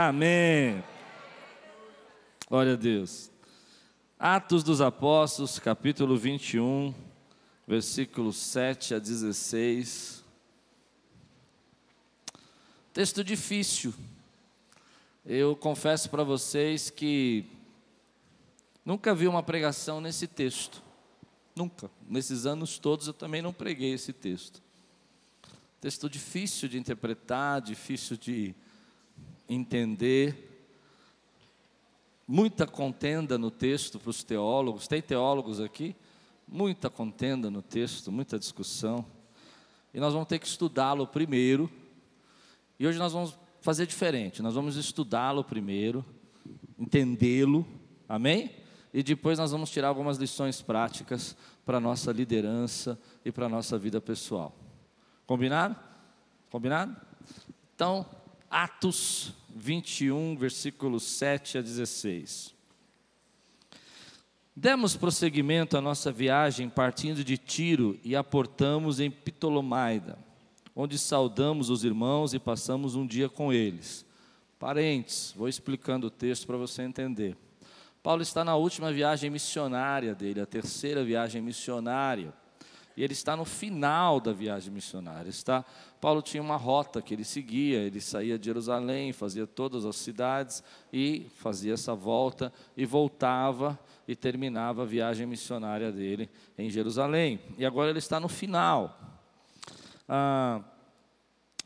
Amém. Glória a Deus. Atos dos Apóstolos, capítulo 21, versículos 7 a 16. Texto difícil. Eu confesso para vocês que nunca vi uma pregação nesse texto. Nunca. Nesses anos todos eu também não preguei esse texto. Texto difícil de interpretar, difícil de entender. Muita contenda no texto para os teólogos. Tem teólogos aqui? Muita contenda no texto, muita discussão. E nós vamos ter que estudá-lo primeiro. E hoje nós vamos fazer diferente. Nós vamos estudá-lo primeiro, entendê-lo. Amém? E depois nós vamos tirar algumas lições práticas para a nossa liderança e para a nossa vida pessoal. Combinado? Combinado? Então, Atos 21, versículos 7 a 16. Demos prosseguimento à nossa viagem partindo de Tiro e aportamos em Ptolomaida, onde saudamos os irmãos e passamos um dia com eles. Parentes, vou explicando o texto para você entender. Paulo está na última viagem missionária dele, a terceira viagem missionária. E ele está no final da viagem missionária. Está, Paulo tinha uma rota que ele seguia, ele saía de Jerusalém, fazia todas as cidades e fazia essa volta e voltava e terminava a viagem missionária dele em Jerusalém. E agora ele está no final. Ah,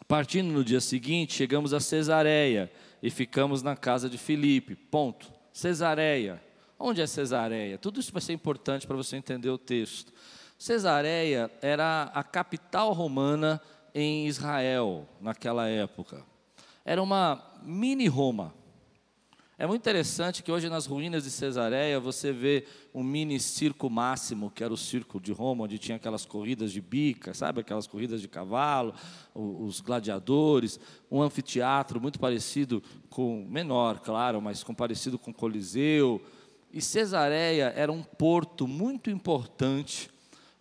partindo no dia seguinte, chegamos a Cesareia e ficamos na casa de Filipe. Ponto. Cesareia. Onde é Cesareia? Tudo isso vai ser importante para você entender o texto. Cesareia era a capital romana em Israel naquela época. Era uma mini Roma. É muito interessante que hoje nas ruínas de Cesareia você vê um mini circo máximo, que era o circo de Roma, onde tinha aquelas corridas de bica, sabe? Aquelas corridas de cavalo, os gladiadores, um anfiteatro muito parecido com, menor, claro, mas com parecido com Coliseu. E Cesareia era um porto muito importante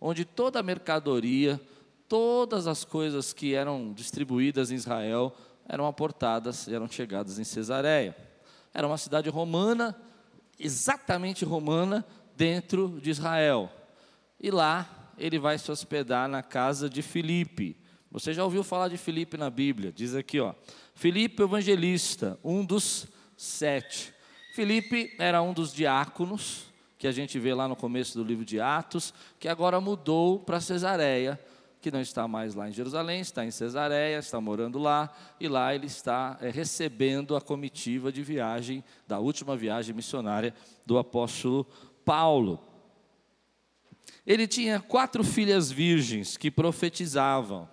onde toda a mercadoria, todas as coisas que eram distribuídas em Israel eram aportadas, eram chegadas em Cesareia. Era uma cidade romana, exatamente romana, dentro de Israel. E lá ele vai se hospedar na casa de Filipe. Você já ouviu falar de Filipe na Bíblia? Diz aqui, ó. Filipe evangelista, um dos sete. Filipe era um dos diáconos que a gente vê lá no começo do livro de Atos, que agora mudou para Cesareia, que não está mais lá em Jerusalém, está em Cesareia, está morando lá, e lá ele está é, recebendo a comitiva de viagem, da última viagem missionária do apóstolo Paulo. Ele tinha quatro filhas virgens que profetizavam.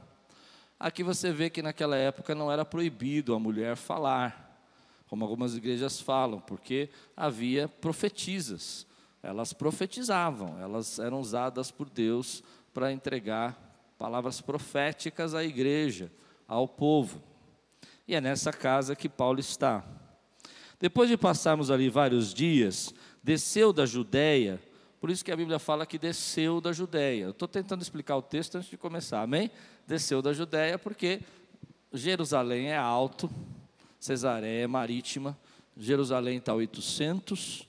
Aqui você vê que naquela época não era proibido a mulher falar, como algumas igrejas falam, porque havia profetisas elas profetizavam, elas eram usadas por Deus para entregar palavras proféticas à igreja, ao povo. E é nessa casa que Paulo está. Depois de passarmos ali vários dias, desceu da Judéia, por isso que a Bíblia fala que desceu da Judéia. Estou tentando explicar o texto antes de começar, amém? Desceu da Judéia porque Jerusalém é alto, Cesareia é marítima, Jerusalém está a 800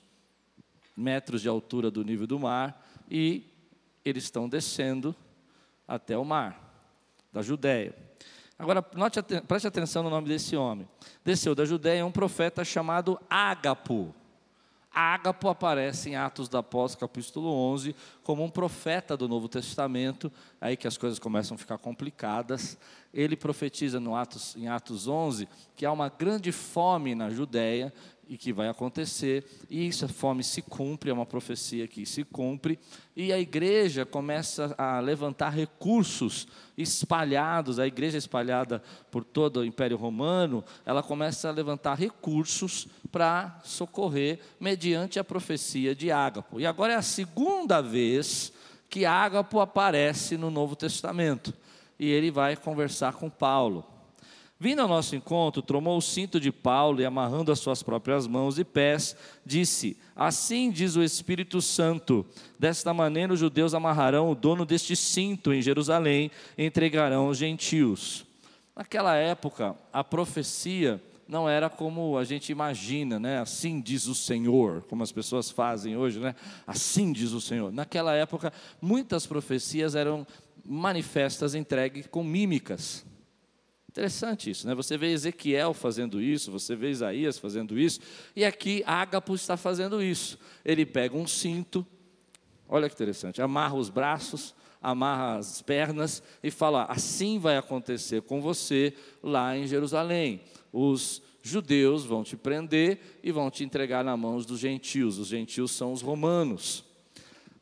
metros de altura do nível do mar, e eles estão descendo até o mar da Judéia. Agora, note, preste atenção no nome desse homem. Desceu da Judéia um profeta chamado Ágapo. Ágapo aparece em Atos da Apóstolos, capítulo 11, como um profeta do Novo Testamento, aí que as coisas começam a ficar complicadas. Ele profetiza no Atos, em Atos 11 que há uma grande fome na Judéia e que vai acontecer, e essa fome se cumpre, é uma profecia que se cumpre, e a igreja começa a levantar recursos espalhados, a igreja espalhada por todo o Império Romano, ela começa a levantar recursos para socorrer mediante a profecia de Ágapo. E agora é a segunda vez que Ágapo aparece no Novo Testamento, e ele vai conversar com Paulo. Vindo ao nosso encontro, tomou o cinto de Paulo e, amarrando as suas próprias mãos e pés, disse: Assim diz o Espírito Santo: Desta maneira os judeus amarrarão o dono deste cinto em Jerusalém e entregarão os gentios. Naquela época, a profecia não era como a gente imagina, né? Assim diz o Senhor, como as pessoas fazem hoje, né? Assim diz o Senhor. Naquela época, muitas profecias eram manifestas entregues com mímicas. Interessante isso, né? Você vê Ezequiel fazendo isso, você vê Isaías fazendo isso, e aqui Ágapo está fazendo isso. Ele pega um cinto, olha que interessante, amarra os braços, amarra as pernas e fala: assim vai acontecer com você lá em Jerusalém. Os judeus vão te prender e vão te entregar nas mãos dos gentios. Os gentios são os romanos.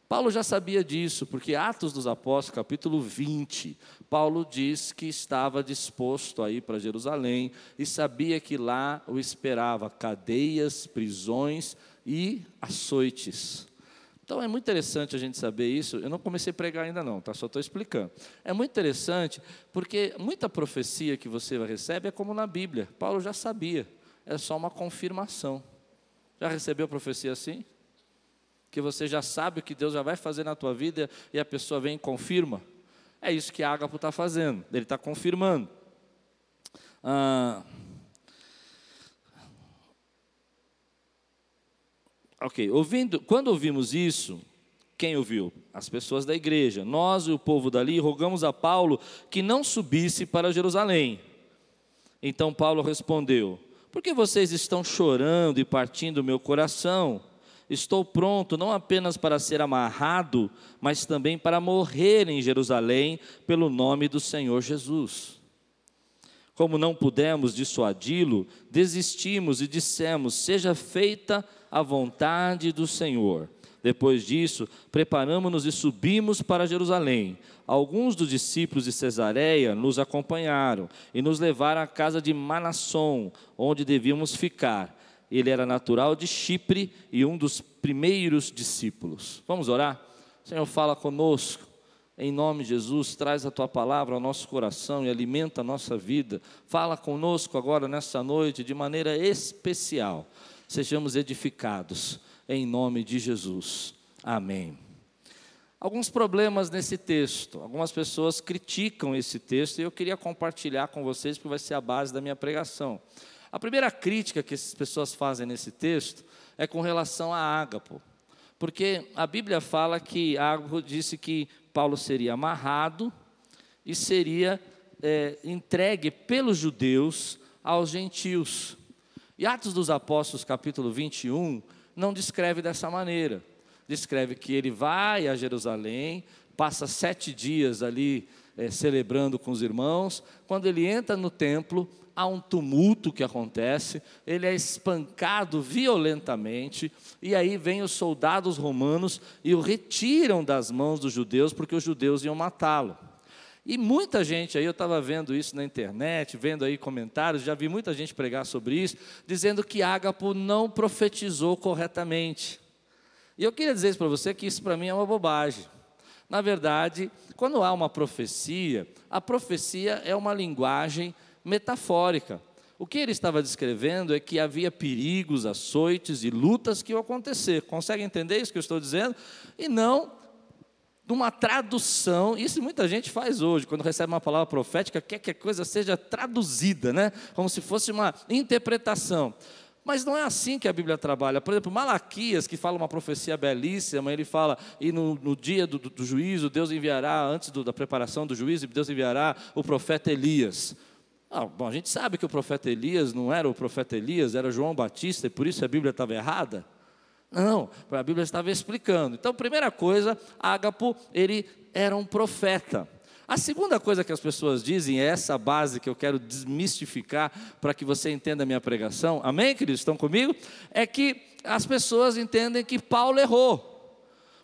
Paulo já sabia disso, porque Atos dos Apóstolos, capítulo 20, Paulo diz que estava disposto a ir para Jerusalém e sabia que lá o esperava cadeias, prisões e açoites. Então é muito interessante a gente saber isso. Eu não comecei a pregar ainda não, tá? Só estou explicando. É muito interessante porque muita profecia que você recebe é como na Bíblia. Paulo já sabia. É só uma confirmação. Já recebeu profecia assim? Que você já sabe o que Deus já vai fazer na tua vida e a pessoa vem e confirma. É isso que Ágapo está fazendo. Ele está confirmando. Ah, Ok, ouvindo, quando ouvimos isso, quem ouviu? As pessoas da igreja. Nós e o povo dali rogamos a Paulo que não subisse para Jerusalém. Então Paulo respondeu: Por que vocês estão chorando e partindo o meu coração? Estou pronto não apenas para ser amarrado, mas também para morrer em Jerusalém pelo nome do Senhor Jesus. Como não pudemos dissuadi-lo, desistimos e dissemos: Seja feita a vontade do Senhor. Depois disso, preparamos-nos e subimos para Jerusalém. Alguns dos discípulos de Cesareia nos acompanharam e nos levaram à casa de Manasson, onde devíamos ficar. Ele era natural de Chipre e um dos primeiros discípulos. Vamos orar? Senhor, fala conosco. Em nome de Jesus, traz a tua palavra ao nosso coração e alimenta a nossa vida. Fala conosco agora nessa noite de maneira especial sejamos edificados, em nome de Jesus. Amém. Alguns problemas nesse texto, algumas pessoas criticam esse texto e eu queria compartilhar com vocês, porque vai ser a base da minha pregação. A primeira crítica que essas pessoas fazem nesse texto é com relação a Ágapo, porque a Bíblia fala que Ágapo disse que Paulo seria amarrado e seria é, entregue pelos judeus aos gentios. E Atos dos Apóstolos, capítulo 21, não descreve dessa maneira. Descreve que ele vai a Jerusalém, passa sete dias ali é, celebrando com os irmãos. Quando ele entra no templo, há um tumulto que acontece, ele é espancado violentamente, e aí vem os soldados romanos e o retiram das mãos dos judeus, porque os judeus iam matá-lo. E muita gente aí, eu estava vendo isso na internet, vendo aí comentários, já vi muita gente pregar sobre isso, dizendo que Ágapo não profetizou corretamente. E eu queria dizer isso para você que isso para mim é uma bobagem. Na verdade, quando há uma profecia, a profecia é uma linguagem metafórica. O que ele estava descrevendo é que havia perigos, açoites e lutas que iam acontecer. Consegue entender isso que eu estou dizendo? E não de uma tradução, isso muita gente faz hoje, quando recebe uma palavra profética, quer que a coisa seja traduzida, né? como se fosse uma interpretação. Mas não é assim que a Bíblia trabalha. Por exemplo, Malaquias, que fala uma profecia belíssima, ele fala, e no, no dia do, do, juízo, Deus enviará, antes do, da preparação do juízo, Deus enviará o profeta Elias. Ah, bom, a gente sabe que o profeta Elias não era o profeta Elias, era João Batista, e por isso a Bíblia estava errada. Não, a Bíblia estava explicando. Então, primeira coisa, Ágapo, ele era um profeta. A segunda coisa que as pessoas dizem, é essa base que eu quero desmistificar para que você entenda a minha pregação, amém, queridos? Estão comigo? É que as pessoas entendem que Paulo errou.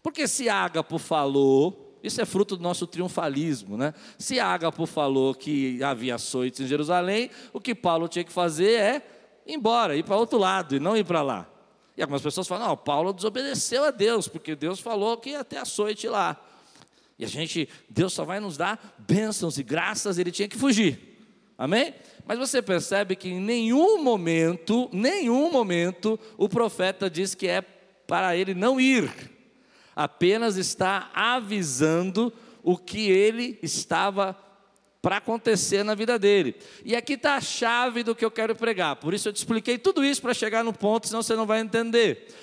Porque se Ágapo falou, isso é fruto do nosso triunfalismo, né? Se Ágapo falou que havia açoites em Jerusalém, o que Paulo tinha que fazer é ir embora, ir para outro lado e não ir para lá. E algumas pessoas falam, não, Paulo desobedeceu a Deus, porque Deus falou que ia ter açoite lá. E a gente, Deus só vai nos dar bênçãos e graças, ele tinha que fugir. Amém? Mas você percebe que em nenhum momento, nenhum momento, o profeta diz que é para ele não ir. Apenas está avisando o que ele estava para acontecer na vida dele. E aqui está a chave do que eu quero pregar. Por isso eu te expliquei tudo isso para chegar no ponto, senão você não vai entender.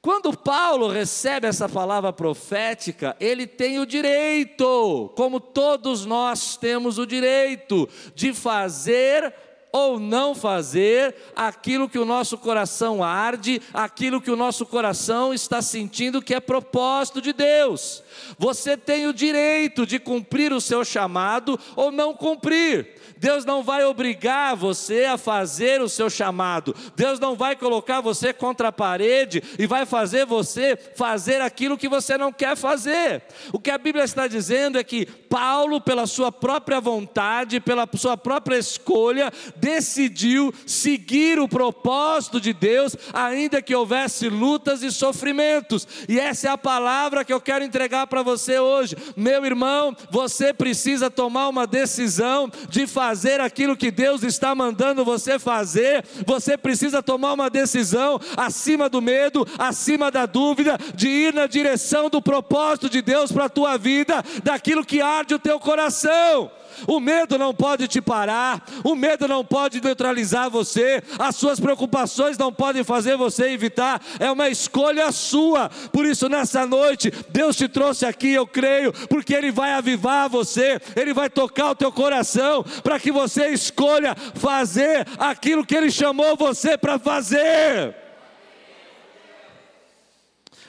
Quando Paulo recebe essa palavra profética, ele tem o direito, como todos nós temos o direito, de fazer ou não fazer aquilo que o nosso coração arde, aquilo que o nosso coração está sentindo que é propósito de Deus. Você tem o direito de cumprir o seu chamado ou não cumprir. Deus não vai obrigar você a fazer o seu chamado. Deus não vai colocar você contra a parede e vai fazer você fazer aquilo que você não quer fazer. O que a Bíblia está dizendo é que Paulo, pela sua própria vontade, pela sua própria escolha, decidiu seguir o propósito de Deus, ainda que houvesse lutas e sofrimentos. E essa é a palavra que eu quero entregar para você hoje. Meu irmão, você precisa tomar uma decisão de fazer aquilo que Deus está mandando você fazer, você precisa tomar uma decisão acima do medo, acima da dúvida, de ir na direção do propósito de Deus para a tua vida, daquilo que arde o teu coração. O medo não pode te parar, o medo não pode neutralizar você, as suas preocupações não podem fazer você evitar, é uma escolha sua. Por isso, nessa noite, Deus te trouxe aqui, eu creio, porque Ele vai avivar você, Ele vai tocar o teu coração, para que você escolha fazer aquilo que Ele chamou você para fazer.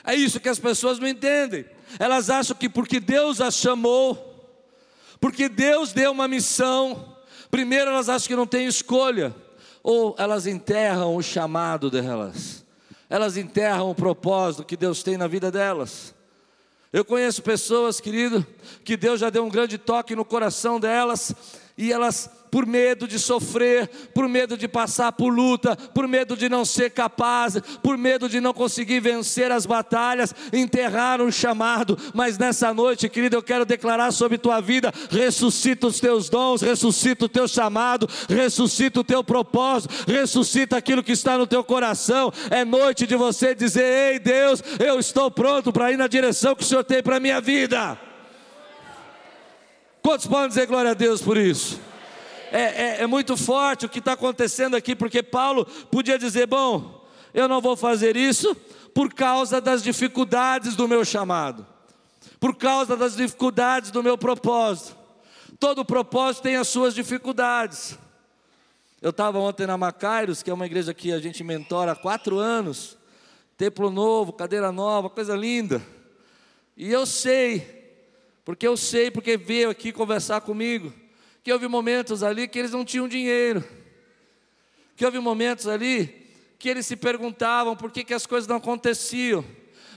É isso que as pessoas não entendem. Elas acham que porque Deus as chamou, porque Deus deu uma missão. Primeiro elas acham que não tem escolha, ou elas enterram o chamado delas. Elas enterram o propósito que Deus tem na vida delas. Eu conheço pessoas, querido, que Deus já deu um grande toque no coração delas e elas por medo de sofrer, por medo de passar por luta, por medo de não ser capaz, por medo de não conseguir vencer as batalhas, enterrar um chamado. Mas nessa noite, querido, eu quero declarar sobre tua vida: ressuscita os teus dons, ressuscita o teu chamado, ressuscita o teu propósito, ressuscita aquilo que está no teu coração. É noite de você dizer: Ei Deus, eu estou pronto para ir na direção que o Senhor tem para a minha vida. Quantos podem dizer glória a Deus por isso? é, é, é muito forte o que está acontecendo aqui, porque Paulo podia dizer: bom, eu não vou fazer isso por causa das dificuldades do meu chamado, por causa das dificuldades do meu propósito. Todo propósito tem as suas dificuldades. Eu estava ontem na Macairos, que é uma igreja que a gente mentora há quatro anos, templo novo, cadeira nova, coisa linda. E eu sei, porque eu sei, porque veio aqui conversar comigo que houve momentos ali que eles não tinham dinheiro, que houve momentos ali que eles se perguntavam por que, que as coisas não aconteciam,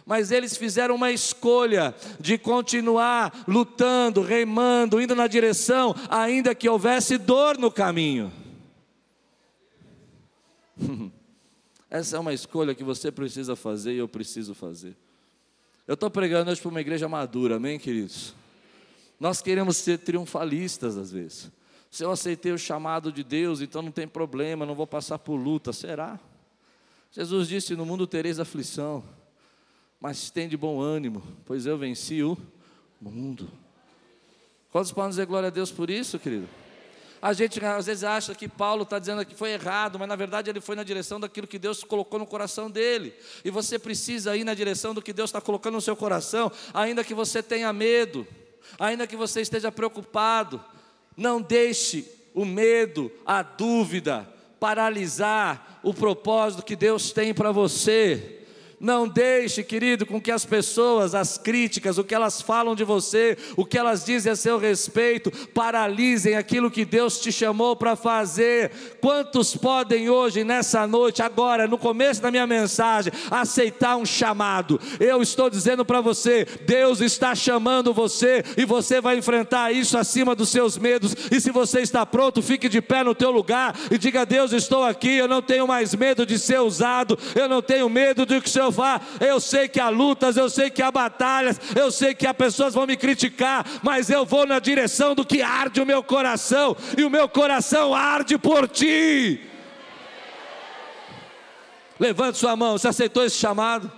mas eles fizeram uma escolha de continuar lutando, remando, indo na direção, ainda que houvesse dor no caminho. Essa é uma escolha que você precisa fazer e eu preciso fazer. Eu estou pregando hoje para uma igreja madura, amém, queridos? Nós queremos ser triunfalistas às vezes. Se eu aceitei o chamado de Deus, então não tem problema, não vou passar por luta. Será? Jesus disse: No mundo tereis aflição, mas tem de bom ânimo, pois eu venci o mundo. Quantos podem dizer glória a Deus por isso, querido? A gente às vezes acha que Paulo está dizendo que foi errado, mas na verdade ele foi na direção daquilo que Deus colocou no coração dele. E você precisa ir na direção do que Deus está colocando no seu coração, ainda que você tenha medo ainda que você esteja preocupado, não deixe o medo, a dúvida paralisar o propósito que Deus tem para você. Não deixe, querido, com que as pessoas, as críticas, o que elas falam de você, o que elas dizem a seu respeito, paralisem aquilo que Deus te chamou para fazer. Quantos podem hoje, nessa noite, agora, no começo da minha mensagem, aceitar um chamado? Eu estou dizendo para você: Deus está chamando você e você vai enfrentar isso acima dos seus medos. E se você está pronto, fique de pé no teu lugar e diga: Deus, estou aqui. Eu não tenho mais medo de ser usado, eu não tenho medo de que o Senhor Jeová. Eu sei que há lutas, eu sei que há batalhas, eu sei que há pessoas vão me criticar, mas eu vou na direção do que arde o meu coração, e o meu coração arde por ti. Levante sua mão, você aceitou esse chamado?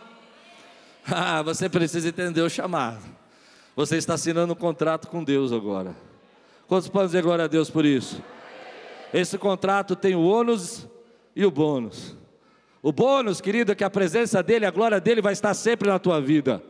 Ah, você precisa entender o chamado. Você está assinando um contrato com Deus agora. Quantos podem dizer glória a Deus por isso? Esse contrato tem o ônus e o bônus. O bônus, querido, é que a presença dEle, a glória dEle vai estar sempre na tua vida.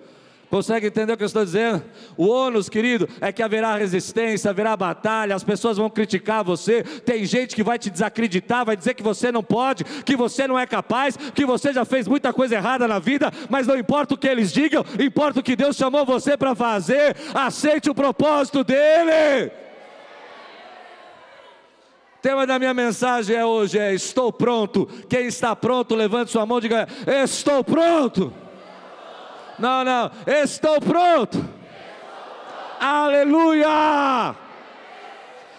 Consegue entender o que eu estou dizendo? O ônus, querido, é que haverá resistência, haverá batalha, as pessoas vão criticar você. Tem gente que vai te desacreditar, vai dizer que você não pode, que você não é capaz, que você já fez muita coisa errada na vida, mas não importa o que eles digam, importa o que Deus chamou você para fazer. Aceite o propósito dEle. Tema da minha mensagem é hoje é estou pronto. Quem está pronto, levante sua mão e diga: Estou pronto. Não, não, estou pronto. Aleluia!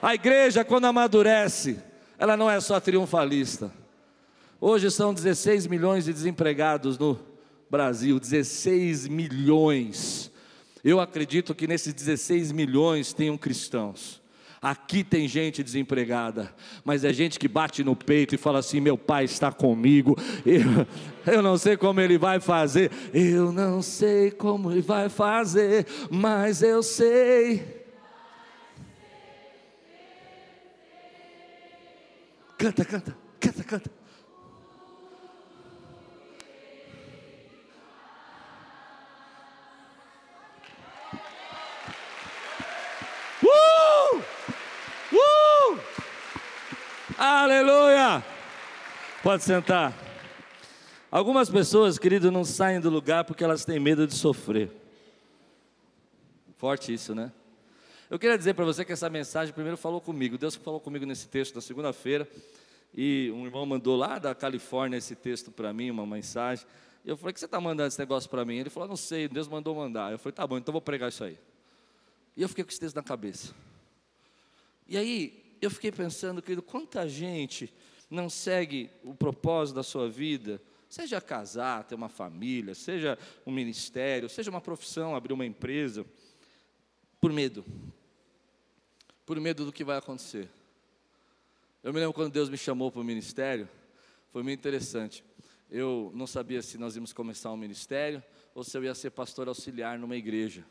A igreja, quando amadurece, ela não é só triunfalista. Hoje são 16 milhões de desempregados no Brasil 16 milhões. Eu acredito que nesses 16 milhões tenham cristãos. Aqui tem gente desempregada, mas é gente que bate no peito e fala assim: meu pai está comigo, eu, eu não sei como ele vai fazer, eu não sei como ele vai fazer, mas eu sei. Canta, canta, canta, canta. Aleluia! Pode sentar. Algumas pessoas, querido, não saem do lugar porque elas têm medo de sofrer. Forte isso, né? Eu queria dizer para você que essa mensagem primeiro falou comigo. Deus falou comigo nesse texto da segunda-feira. E um irmão mandou lá da Califórnia esse texto para mim, uma mensagem. E eu falei: que você está mandando esse negócio para mim? Ele falou: não sei, Deus mandou mandar. Eu falei: tá bom, então vou pregar isso aí. E eu fiquei com esse texto na cabeça. E aí, eu fiquei pensando, querido, quanta gente não segue o propósito da sua vida, seja casar, ter uma família, seja um ministério, seja uma profissão, abrir uma empresa, por medo. Por medo do que vai acontecer. Eu me lembro quando Deus me chamou para o ministério, foi muito interessante. Eu não sabia se nós íamos começar um ministério ou se eu ia ser pastor auxiliar numa igreja.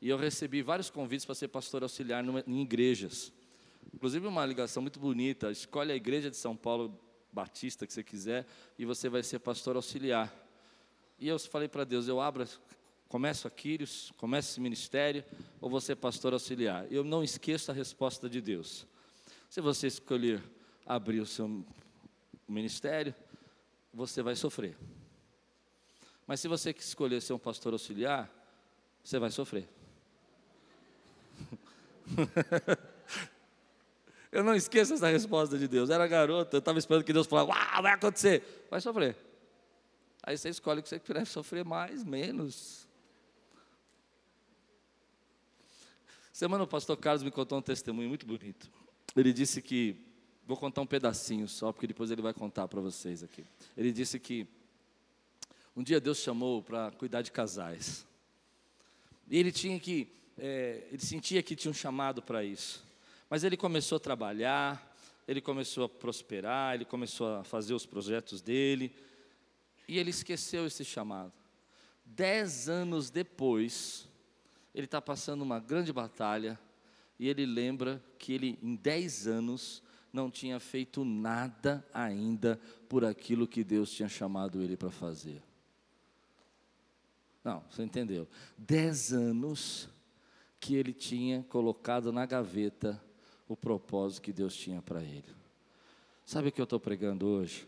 E eu recebi vários convites para ser pastor auxiliar numa, em igrejas. Inclusive uma ligação muito bonita. Escolhe a igreja de São Paulo Batista que você quiser e você vai ser pastor auxiliar. E eu falei para Deus, eu abro, começo a começo esse ministério, ou vou ser pastor auxiliar. Eu não esqueço a resposta de Deus. Se você escolher abrir o seu ministério, você vai sofrer. Mas se você escolher ser um pastor auxiliar, você vai sofrer. Eu não esqueço essa resposta de Deus. Era garoto, eu estava esperando que Deus falasse, uau, vai acontecer. Vai sofrer. Aí você escolhe o que você quer sofrer mais, menos. Semana o pastor Carlos me contou um testemunho muito bonito. Ele disse que, vou contar um pedacinho só, porque depois ele vai contar para vocês aqui. Ele disse que um dia Deus chamou para cuidar de casais. E ele tinha que, é, ele sentia que tinha um chamado para isso. Mas ele começou a trabalhar, ele começou a prosperar, ele começou a fazer os projetos dele, e ele esqueceu esse chamado. Dez anos depois, ele está passando uma grande batalha, e ele lembra que ele, em dez anos, não tinha feito nada ainda por aquilo que Deus tinha chamado ele para fazer. Não, você entendeu? Dez anos que ele tinha colocado na gaveta o propósito que Deus tinha para ele. Sabe o que eu estou pregando hoje?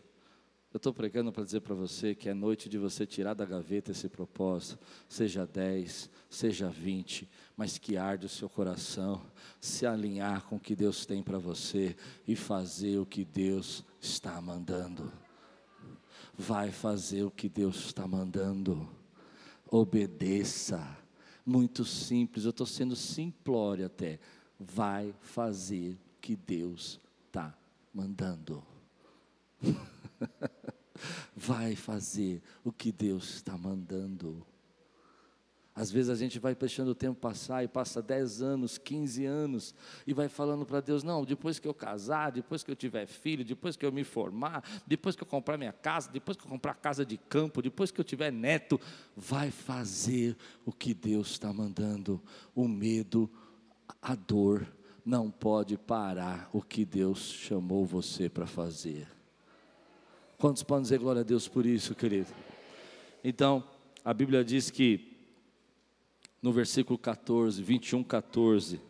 Eu estou pregando para dizer para você que é noite de você tirar da gaveta esse propósito, seja 10, seja 20, mas que arde o seu coração, se alinhar com o que Deus tem para você e fazer o que Deus está mandando. Vai fazer o que Deus está mandando, obedeça. Muito simples, eu estou sendo simplório até vai fazer o que Deus está mandando. vai fazer o que Deus está mandando. Às vezes a gente vai deixando o tempo passar e passa 10 anos, 15 anos e vai falando para Deus: não, depois que eu casar, depois que eu tiver filho, depois que eu me formar, depois que eu comprar minha casa, depois que eu comprar casa de campo, depois que eu tiver neto, vai fazer o que Deus está mandando. O medo a dor não pode parar o que Deus chamou você para fazer. Quantos podem dizer glória a Deus por isso, querido? Então, a Bíblia diz que, no versículo 14, 21, 14,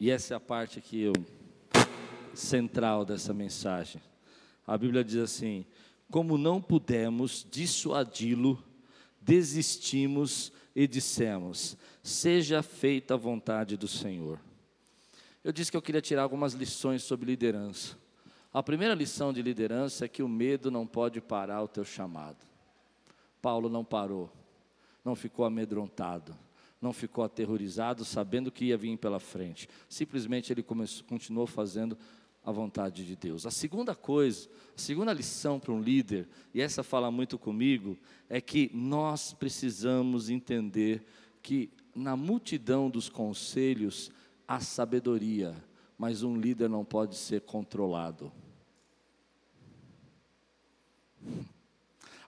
e essa é a parte aqui eu, central dessa mensagem. A Bíblia diz assim: Como não pudemos dissuadi-lo, desistimos e dissemos: Seja feita a vontade do Senhor. Eu disse que eu queria tirar algumas lições sobre liderança. A primeira lição de liderança é que o medo não pode parar o teu chamado. Paulo não parou, não ficou amedrontado, não ficou aterrorizado, sabendo que ia vir pela frente. Simplesmente ele começou, continuou fazendo a vontade de Deus. A segunda coisa, a segunda lição para um líder, e essa fala muito comigo, é que nós precisamos entender que na multidão dos conselhos há sabedoria, mas um líder não pode ser controlado.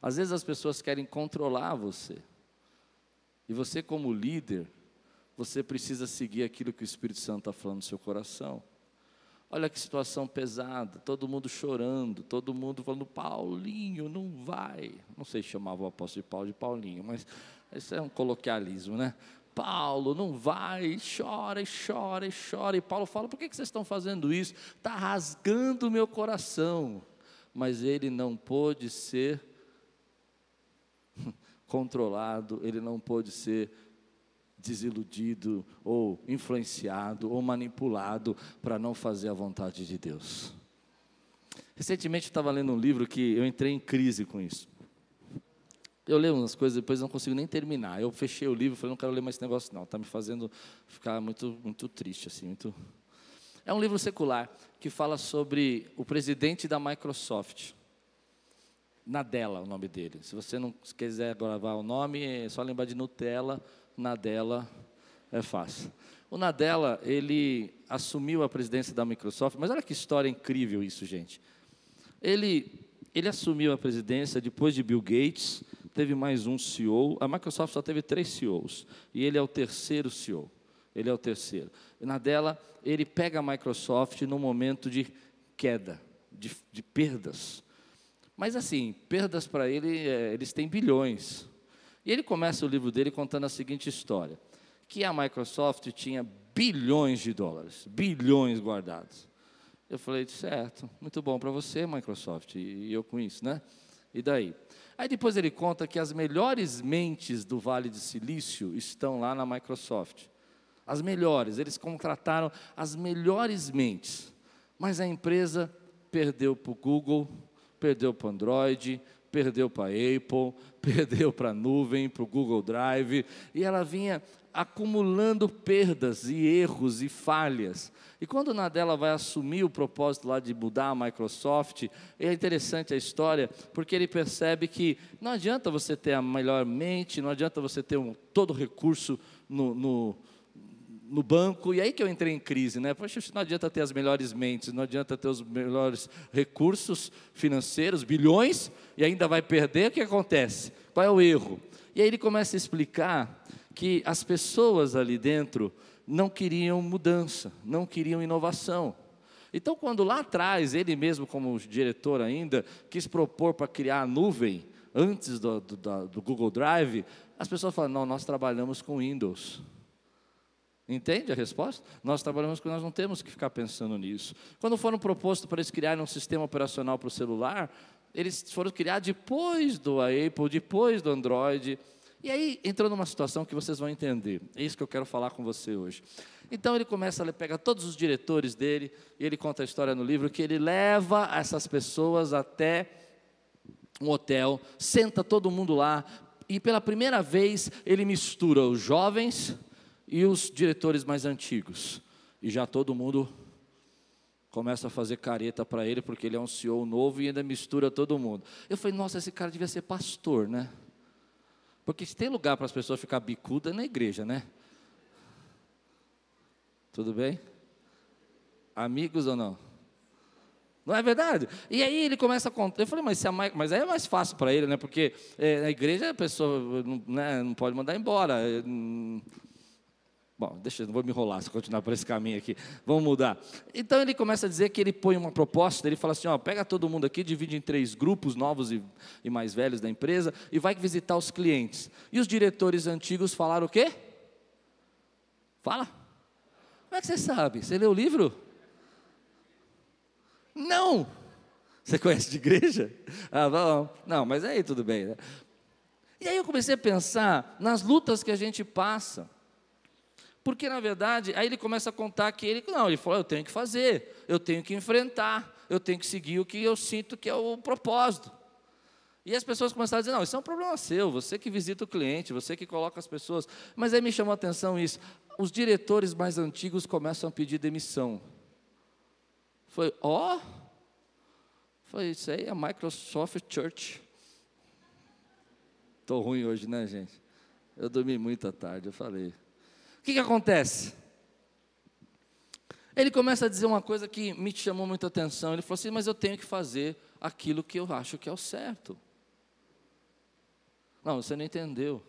Às vezes as pessoas querem controlar você. E você, como líder, você precisa seguir aquilo que o Espírito Santo está falando no seu coração. Olha que situação pesada, todo mundo chorando, todo mundo falando, Paulinho, não vai. Não sei se chamava o apóstolo de Paulo de Paulinho, mas isso é um coloquialismo, né? Paulo, não vai, chora chora chora. E Paulo fala: por que vocês estão fazendo isso? Está rasgando o meu coração. Mas ele não pôde ser controlado, ele não pôde ser desiludido ou influenciado ou manipulado para não fazer a vontade de Deus. Recentemente eu estava lendo um livro que eu entrei em crise com isso. Eu leio umas coisas, depois não consigo nem terminar. Eu fechei o livro, falei, não quero ler mais esse negócio não, está me fazendo ficar muito, muito triste, assim, muito... É um livro secular que fala sobre o presidente da Microsoft. Nadella, o nome dele. Se você não quiser gravar o nome, é só lembrar de Nutella, Nadella é fácil. O Nadella, ele assumiu a presidência da Microsoft, mas olha que história incrível isso, gente. Ele, ele assumiu a presidência depois de Bill Gates, teve mais um CEO. A Microsoft só teve três CEOs, e ele é o terceiro CEO. Ele é o terceiro. Nadella, ele pega a Microsoft no momento de queda, de, de perdas. Mas assim, perdas para ele, é, eles têm bilhões. E ele começa o livro dele contando a seguinte história: que a Microsoft tinha bilhões de dólares, bilhões guardados. Eu falei, certo, muito bom para você, Microsoft, e eu com isso, né? E daí? Aí depois ele conta que as melhores mentes do Vale de Silício estão lá na Microsoft. As melhores, eles contrataram as melhores mentes. Mas a empresa perdeu para o Google, perdeu para o Android, perdeu para a Apple, perdeu para a nuvem, para o Google Drive, e ela vinha acumulando perdas e erros e falhas. E quando Nadella vai assumir o propósito lá de mudar a Microsoft, é interessante a história, porque ele percebe que não adianta você ter a melhor mente, não adianta você ter um, todo o recurso no, no no banco, e aí que eu entrei em crise, né? Poxa, não adianta ter as melhores mentes, não adianta ter os melhores recursos financeiros, bilhões, e ainda vai perder, o que acontece? Qual é o erro? E aí ele começa a explicar que as pessoas ali dentro não queriam mudança, não queriam inovação. Então, quando lá atrás, ele mesmo, como diretor ainda, quis propor para criar a nuvem, antes do, do, do Google Drive, as pessoas falam: não, nós trabalhamos com Windows. Entende a resposta? Nós trabalhamos com nós não temos que ficar pensando nisso. Quando foram propostos para eles criarem um sistema operacional para o celular, eles foram criar depois do Apple, depois do Android. E aí entrou numa situação que vocês vão entender. É isso que eu quero falar com você hoje. Então ele começa a pegar todos os diretores dele, e ele conta a história no livro que ele leva essas pessoas até um hotel, senta todo mundo lá, e pela primeira vez ele mistura os jovens e os diretores mais antigos. E já todo mundo começa a fazer careta para ele, porque ele é um CEO novo e ainda mistura todo mundo. Eu falei, nossa, esse cara devia ser pastor, né? Porque se tem lugar para as pessoas ficar bicuda é na igreja, né? Tudo bem? Amigos ou não? Não é verdade? E aí ele começa a contar. Eu falei, mas, é mais, mas aí é mais fácil para ele, né? Porque é, na igreja a pessoa não, né, não pode mandar embora. É, Bom, deixa, não vou me enrolar se continuar por esse caminho aqui. Vamos mudar. Então ele começa a dizer que ele põe uma proposta, ele fala assim: ó, pega todo mundo aqui, divide em três grupos, novos e, e mais velhos da empresa, e vai visitar os clientes. E os diretores antigos falaram o quê? Fala. Como é que você sabe? Você leu o livro? Não! Você conhece de igreja? Ah, bom. Não, mas aí tudo bem. Né? E aí eu comecei a pensar nas lutas que a gente passa. Porque, na verdade, aí ele começa a contar que ele, não, ele falou, eu tenho que fazer, eu tenho que enfrentar, eu tenho que seguir o que eu sinto que é o propósito. E as pessoas começaram a dizer, não, isso é um problema seu, você que visita o cliente, você que coloca as pessoas. Mas aí me chamou a atenção isso, os diretores mais antigos começam a pedir demissão. Foi, ó, oh, foi isso aí, a Microsoft Church. Estou ruim hoje, né, gente? Eu dormi muito à tarde, eu falei. O que, que acontece? Ele começa a dizer uma coisa que me chamou muita atenção. Ele falou assim: Mas eu tenho que fazer aquilo que eu acho que é o certo. Não, você não entendeu.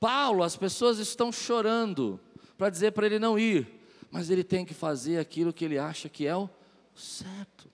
Paulo, as pessoas estão chorando para dizer para ele não ir, mas ele tem que fazer aquilo que ele acha que é o certo.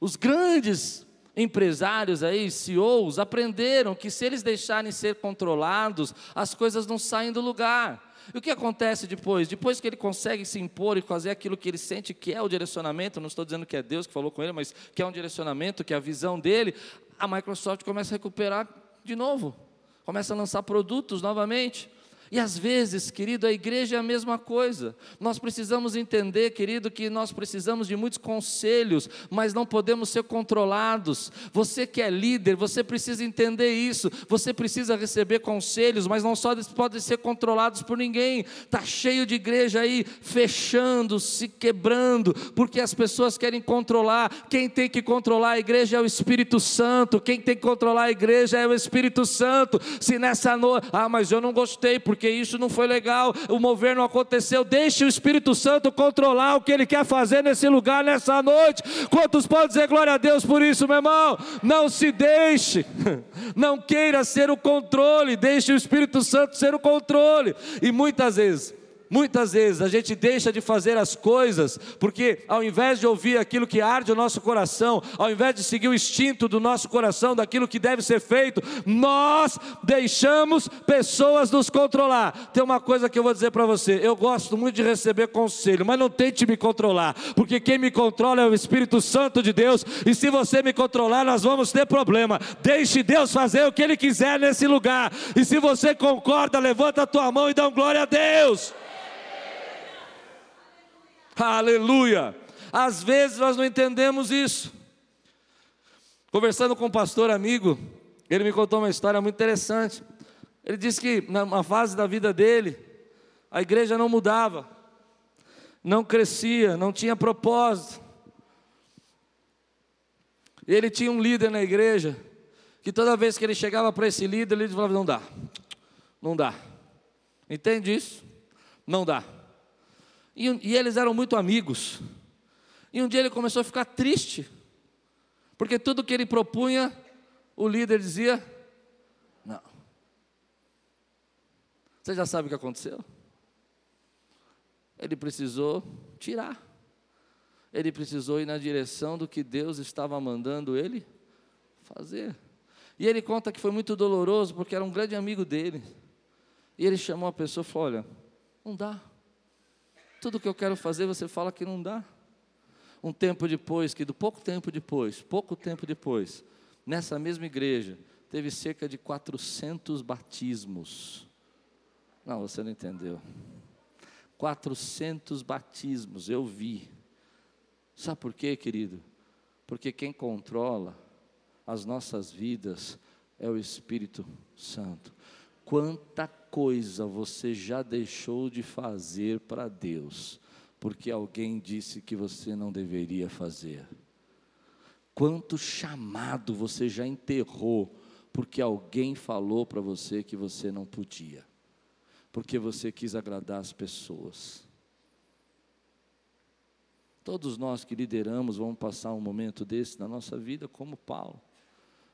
Os grandes empresários aí, CEOs, aprenderam que se eles deixarem ser controlados, as coisas não saem do lugar. E o que acontece depois? Depois que ele consegue se impor e fazer aquilo que ele sente que é o direcionamento, não estou dizendo que é Deus que falou com ele, mas que é um direcionamento, que é a visão dele, a Microsoft começa a recuperar de novo, começa a lançar produtos novamente. E às vezes, querido, a igreja é a mesma coisa. Nós precisamos entender, querido, que nós precisamos de muitos conselhos, mas não podemos ser controlados. Você que é líder, você precisa entender isso. Você precisa receber conselhos, mas não só podem ser controlados por ninguém. Está cheio de igreja aí fechando, se quebrando, porque as pessoas querem controlar. Quem tem que controlar a igreja é o Espírito Santo. Quem tem que controlar a igreja é o Espírito Santo. Se nessa noite, ah, mas eu não gostei, porque porque isso não foi legal, o mover não aconteceu. Deixe o Espírito Santo controlar o que ele quer fazer nesse lugar, nessa noite. Quantos podem dizer glória a Deus por isso, meu irmão? Não se deixe, não queira ser o controle, deixe o Espírito Santo ser o controle. E muitas vezes, Muitas vezes a gente deixa de fazer as coisas, porque ao invés de ouvir aquilo que arde o nosso coração, ao invés de seguir o instinto do nosso coração, daquilo que deve ser feito, nós deixamos pessoas nos controlar. Tem uma coisa que eu vou dizer para você: eu gosto muito de receber conselho, mas não tente me controlar, porque quem me controla é o Espírito Santo de Deus, e se você me controlar, nós vamos ter problema. Deixe Deus fazer o que Ele quiser nesse lugar, e se você concorda, levanta a tua mão e dá um glória a Deus. Aleluia! Às vezes nós não entendemos isso. Conversando com um pastor amigo, ele me contou uma história muito interessante. Ele disse que numa fase da vida dele, a igreja não mudava, não crescia, não tinha propósito. Ele tinha um líder na igreja, que toda vez que ele chegava para esse líder, ele falava: Não dá, não dá. Entende isso? Não dá. E, e eles eram muito amigos. E um dia ele começou a ficar triste, porque tudo que ele propunha, o líder dizia: Não. Você já sabe o que aconteceu? Ele precisou tirar. Ele precisou ir na direção do que Deus estava mandando ele fazer. E ele conta que foi muito doloroso, porque era um grande amigo dele. E ele chamou a pessoa e falou: Olha, não dá. Tudo que eu quero fazer, você fala que não dá. Um tempo depois, que do pouco tempo depois, pouco tempo depois, nessa mesma igreja, teve cerca de 400 batismos. Não, você não entendeu. 400 batismos, eu vi. Sabe por quê, querido? Porque quem controla as nossas vidas é o Espírito Santo. Quanta coisa você já deixou de fazer para Deus, porque alguém disse que você não deveria fazer? Quanto chamado você já enterrou, porque alguém falou para você que você não podia, porque você quis agradar as pessoas? Todos nós que lideramos vamos passar um momento desse na nossa vida, como Paulo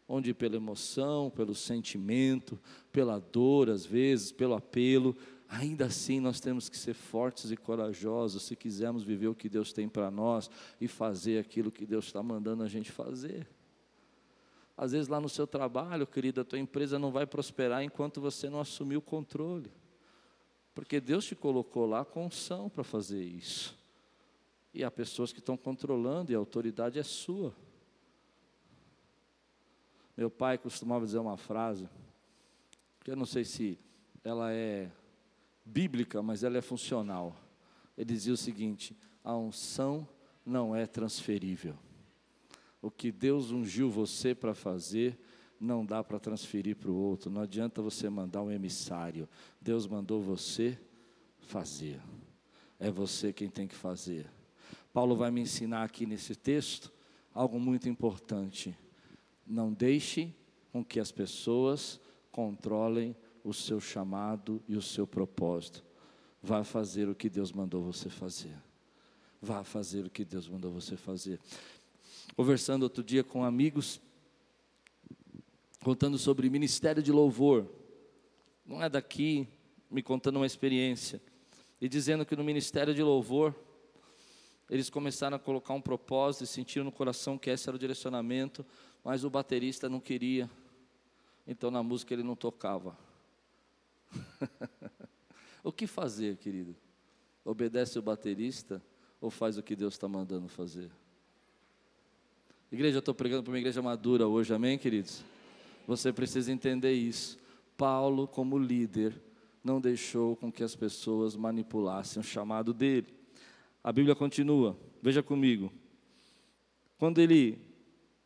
onde pela emoção, pelo sentimento, pela dor, às vezes, pelo apelo, ainda assim nós temos que ser fortes e corajosos se quisermos viver o que Deus tem para nós e fazer aquilo que Deus está mandando a gente fazer. Às vezes lá no seu trabalho, querido, a tua empresa não vai prosperar enquanto você não assumir o controle. Porque Deus te colocou lá com unção para fazer isso. E há pessoas que estão controlando e a autoridade é sua. Meu pai costumava dizer uma frase, que eu não sei se ela é bíblica, mas ela é funcional. Ele dizia o seguinte: a unção não é transferível. O que Deus ungiu você para fazer, não dá para transferir para o outro. Não adianta você mandar um emissário. Deus mandou você fazer. É você quem tem que fazer. Paulo vai me ensinar aqui nesse texto algo muito importante. Não deixe com que as pessoas controlem o seu chamado e o seu propósito. Vá fazer o que Deus mandou você fazer. Vá fazer o que Deus mandou você fazer. Conversando outro dia com amigos, contando sobre ministério de louvor. Não é daqui, me contando uma experiência. E dizendo que no ministério de louvor, eles começaram a colocar um propósito e sentiram no coração que esse era o direcionamento, mas o baterista não queria. Então na música ele não tocava. o que fazer, querido? Obedece o baterista ou faz o que Deus está mandando fazer? Igreja, eu estou pregando para uma igreja madura hoje, amém, queridos? Você precisa entender isso. Paulo, como líder, não deixou com que as pessoas manipulassem o chamado dele. A Bíblia continua, veja comigo. Quando ele,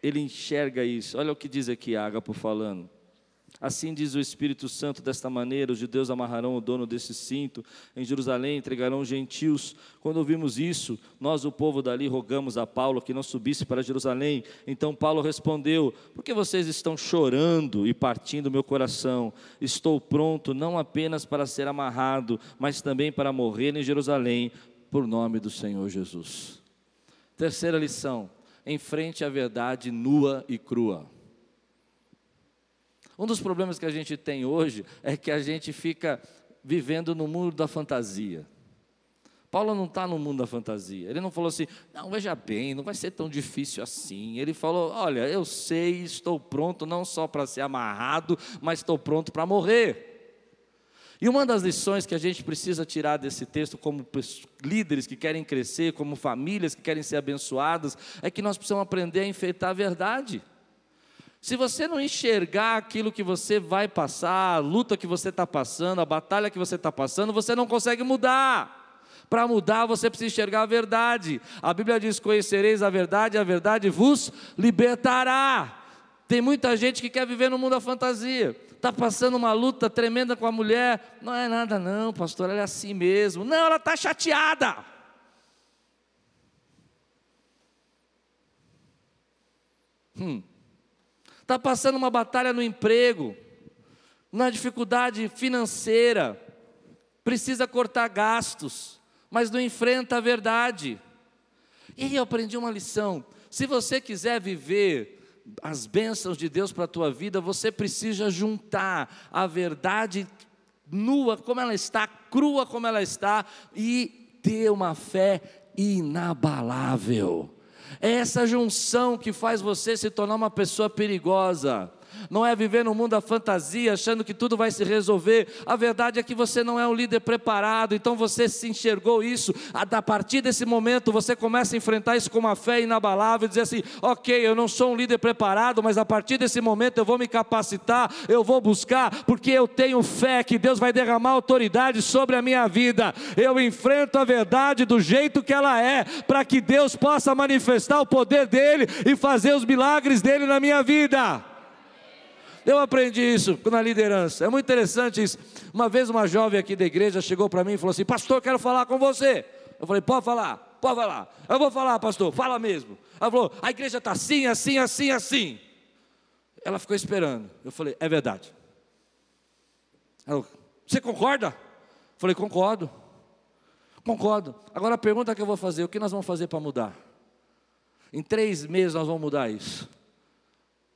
ele enxerga isso, olha o que diz aqui Ágapo falando. Assim diz o Espírito Santo, desta maneira, os judeus amarrarão o dono desse cinto, em Jerusalém entregarão os gentios. Quando ouvimos isso, nós, o povo dali, rogamos a Paulo que não subisse para Jerusalém. Então Paulo respondeu: Por que vocês estão chorando e partindo meu coração? Estou pronto não apenas para ser amarrado, mas também para morrer em Jerusalém, por nome do Senhor Jesus. Terceira lição: enfrente a verdade nua e crua. Um dos problemas que a gente tem hoje é que a gente fica vivendo no mundo da fantasia. Paulo não está no mundo da fantasia. Ele não falou assim, não, veja bem, não vai ser tão difícil assim. Ele falou, olha, eu sei, estou pronto não só para ser amarrado, mas estou pronto para morrer. E uma das lições que a gente precisa tirar desse texto, como líderes que querem crescer, como famílias que querem ser abençoadas, é que nós precisamos aprender a enfeitar a verdade. Se você não enxergar aquilo que você vai passar, a luta que você está passando, a batalha que você está passando, você não consegue mudar. Para mudar, você precisa enxergar a verdade. A Bíblia diz: Conhecereis a verdade, a verdade vos libertará. Tem muita gente que quer viver no mundo da fantasia. Está passando uma luta tremenda com a mulher. Não é nada, não, pastor, ela é assim mesmo. Não, ela está chateada. Hum está passando uma batalha no emprego, na dificuldade financeira, precisa cortar gastos, mas não enfrenta a verdade. E aí eu aprendi uma lição: se você quiser viver as bênçãos de Deus para a tua vida, você precisa juntar a verdade nua como ela está, crua como ela está, e ter uma fé inabalável. É essa junção que faz você se tornar uma pessoa perigosa não é viver no mundo da fantasia, achando que tudo vai se resolver. A verdade é que você não é um líder preparado, então você se enxergou isso. A partir desse momento, você começa a enfrentar isso com uma fé inabalável, dizer assim: ok, eu não sou um líder preparado, mas a partir desse momento eu vou me capacitar, eu vou buscar, porque eu tenho fé que Deus vai derramar autoridade sobre a minha vida. Eu enfrento a verdade do jeito que ela é, para que Deus possa manifestar o poder dele e fazer os milagres dele na minha vida. Eu aprendi isso na liderança. É muito interessante isso. Uma vez uma jovem aqui da igreja chegou para mim e falou assim: Pastor, quero falar com você. Eu falei: Pode falar, pode falar. Eu vou falar, pastor, fala mesmo. Ela falou: A igreja está assim, assim, assim, assim. Ela ficou esperando. Eu falei: É verdade. Ela, Você concorda? Eu falei: Concordo. Concordo. Agora a pergunta que eu vou fazer: O que nós vamos fazer para mudar? Em três meses nós vamos mudar isso.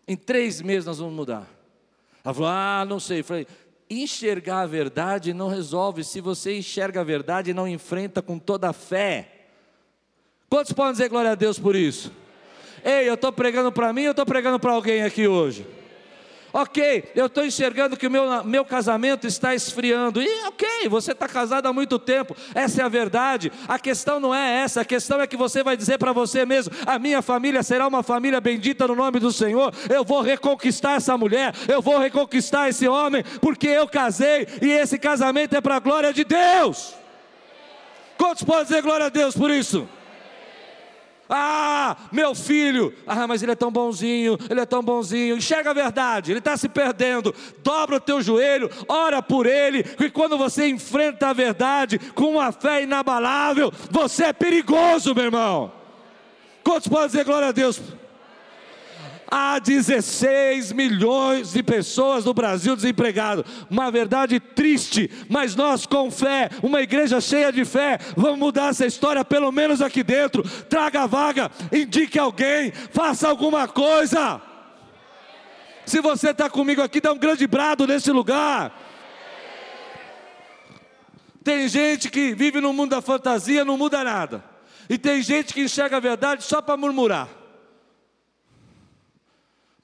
Em três meses nós vamos mudar. Ela falou: Ah, não sei. Eu falei: enxergar a verdade não resolve se você enxerga a verdade não enfrenta com toda a fé. Quantos podem dizer glória a Deus por isso? Ei, eu estou pregando para mim ou estou pregando para alguém aqui hoje? Ok, eu estou enxergando que o meu, meu casamento está esfriando. E ok, você está casado há muito tempo, essa é a verdade. A questão não é essa, a questão é que você vai dizer para você mesmo: a minha família será uma família bendita no nome do Senhor. Eu vou reconquistar essa mulher, eu vou reconquistar esse homem, porque eu casei e esse casamento é para a glória de Deus. Quantos podem dizer glória a Deus por isso? Ah, meu filho, ah, mas ele é tão bonzinho, ele é tão bonzinho. Enxerga a verdade, ele está se perdendo. Dobra o teu joelho, ora por ele, e quando você enfrenta a verdade com uma fé inabalável, você é perigoso, meu irmão. Quantos podem dizer glória a Deus? Há 16 milhões de pessoas no Brasil desempregadas. Uma verdade triste, mas nós, com fé, uma igreja cheia de fé, vamos mudar essa história, pelo menos aqui dentro. Traga a vaga, indique alguém, faça alguma coisa. Se você está comigo aqui, dá um grande brado nesse lugar. Tem gente que vive no mundo da fantasia, não muda nada. E tem gente que enxerga a verdade só para murmurar.